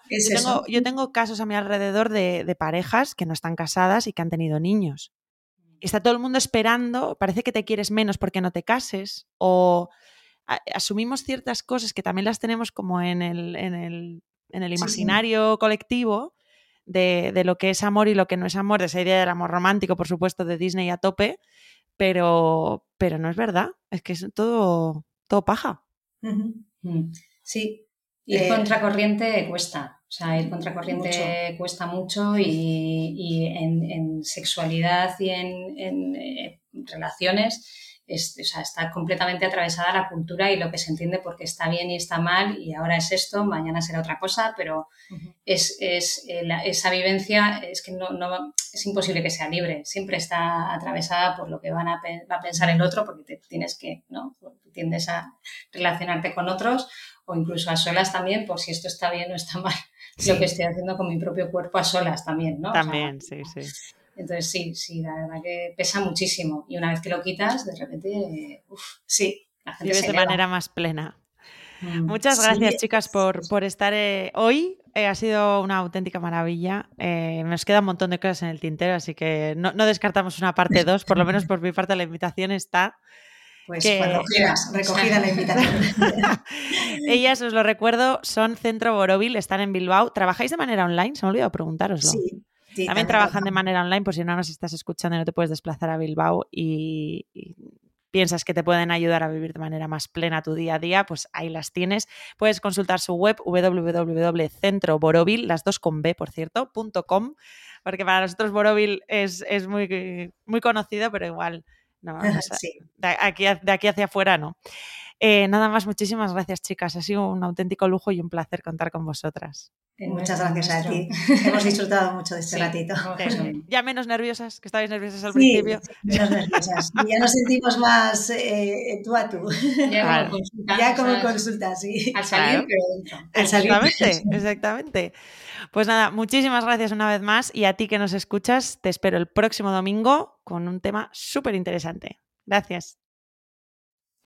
yo, tengo, casos a mi alrededor de, parejas que no están casadas y que han tenido niños. Está todo el mundo esperando, parece que te quieres menos porque no te cases, o asumimos ciertas cosas que también las tenemos como en el, en el, en el imaginario colectivo de, de, lo que es amor y lo que no es amor, de esa idea del amor romántico, por supuesto, de Disney a tope, pero, pero no es verdad, es que es todo, todo paja. Mm. Sí, Ir eh, contracorriente cuesta, o sea, ir contracorriente cuesta mucho y, en, sexualidad y en, eh, relaciones está completamente atravesada la cultura y lo que se entiende porque está bien y está mal y ahora es esto, mañana será otra cosa, pero es, eh, esa vivencia es que no, es imposible que sea libre, siempre está atravesada por lo que van a, va a pensar el otro porque te tienes que, ¿no? tiendes a relacionarte con otros o incluso a solas también, por si esto está bien o está mal. Lo que estoy haciendo con mi propio cuerpo a solas también, ¿no? También, sí, sí. Entonces sí, sí, la verdad que pesa muchísimo. Y una vez que lo quitas, de repente, uff, sí, la gente Vives de manera más plena. Mm, Muchas gracias, chicas, por, por estar eh, hoy. Eh, ha sido una auténtica maravilla. Eh, nos queda un montón de cosas en el tintero, así que no, no descartamos una parte 2. Por lo menos por mi parte, la invitación está. Pues cuando quieras, recogida la invitación. Ellas, os lo recuerdo, son Centro Borovil, están en Bilbao. ¿Trabajáis de manera online? Se me ha olvidado preguntároslo. Sí. También, trabajan de manera online, por si no nos estás escuchando y no te puedes desplazar a Bilbao y, piensas que te pueden ayudar a vivir de manera más plena tu día a día, pues ahí las tienes. Puedes consultar su web www.centroborovil, las dos con B, por cierto, .com, porque para nosotros Borovil es, es muy, muy conocido, pero igual no, de, aquí, de aquí hacia afuera no. Eh, nada más, muchísimas gracias, chicas. Ha sido un auténtico lujo y un placer contar con vosotras. Muchas gracias a ti. Hemos disfrutado mucho de este ratito. Ya menos nerviosas, que estabais nerviosas al principio. Menos nerviosas. Y ya nos sentimos más eh, tú a tú. Ya como consulta. Ya como consulta, sí. Al salir, pero Exactamente, exactamente. Pues nada, muchísimas gracias una vez más y a ti que nos escuchas, te espero el próximo domingo con un tema súper interesante. Gracias.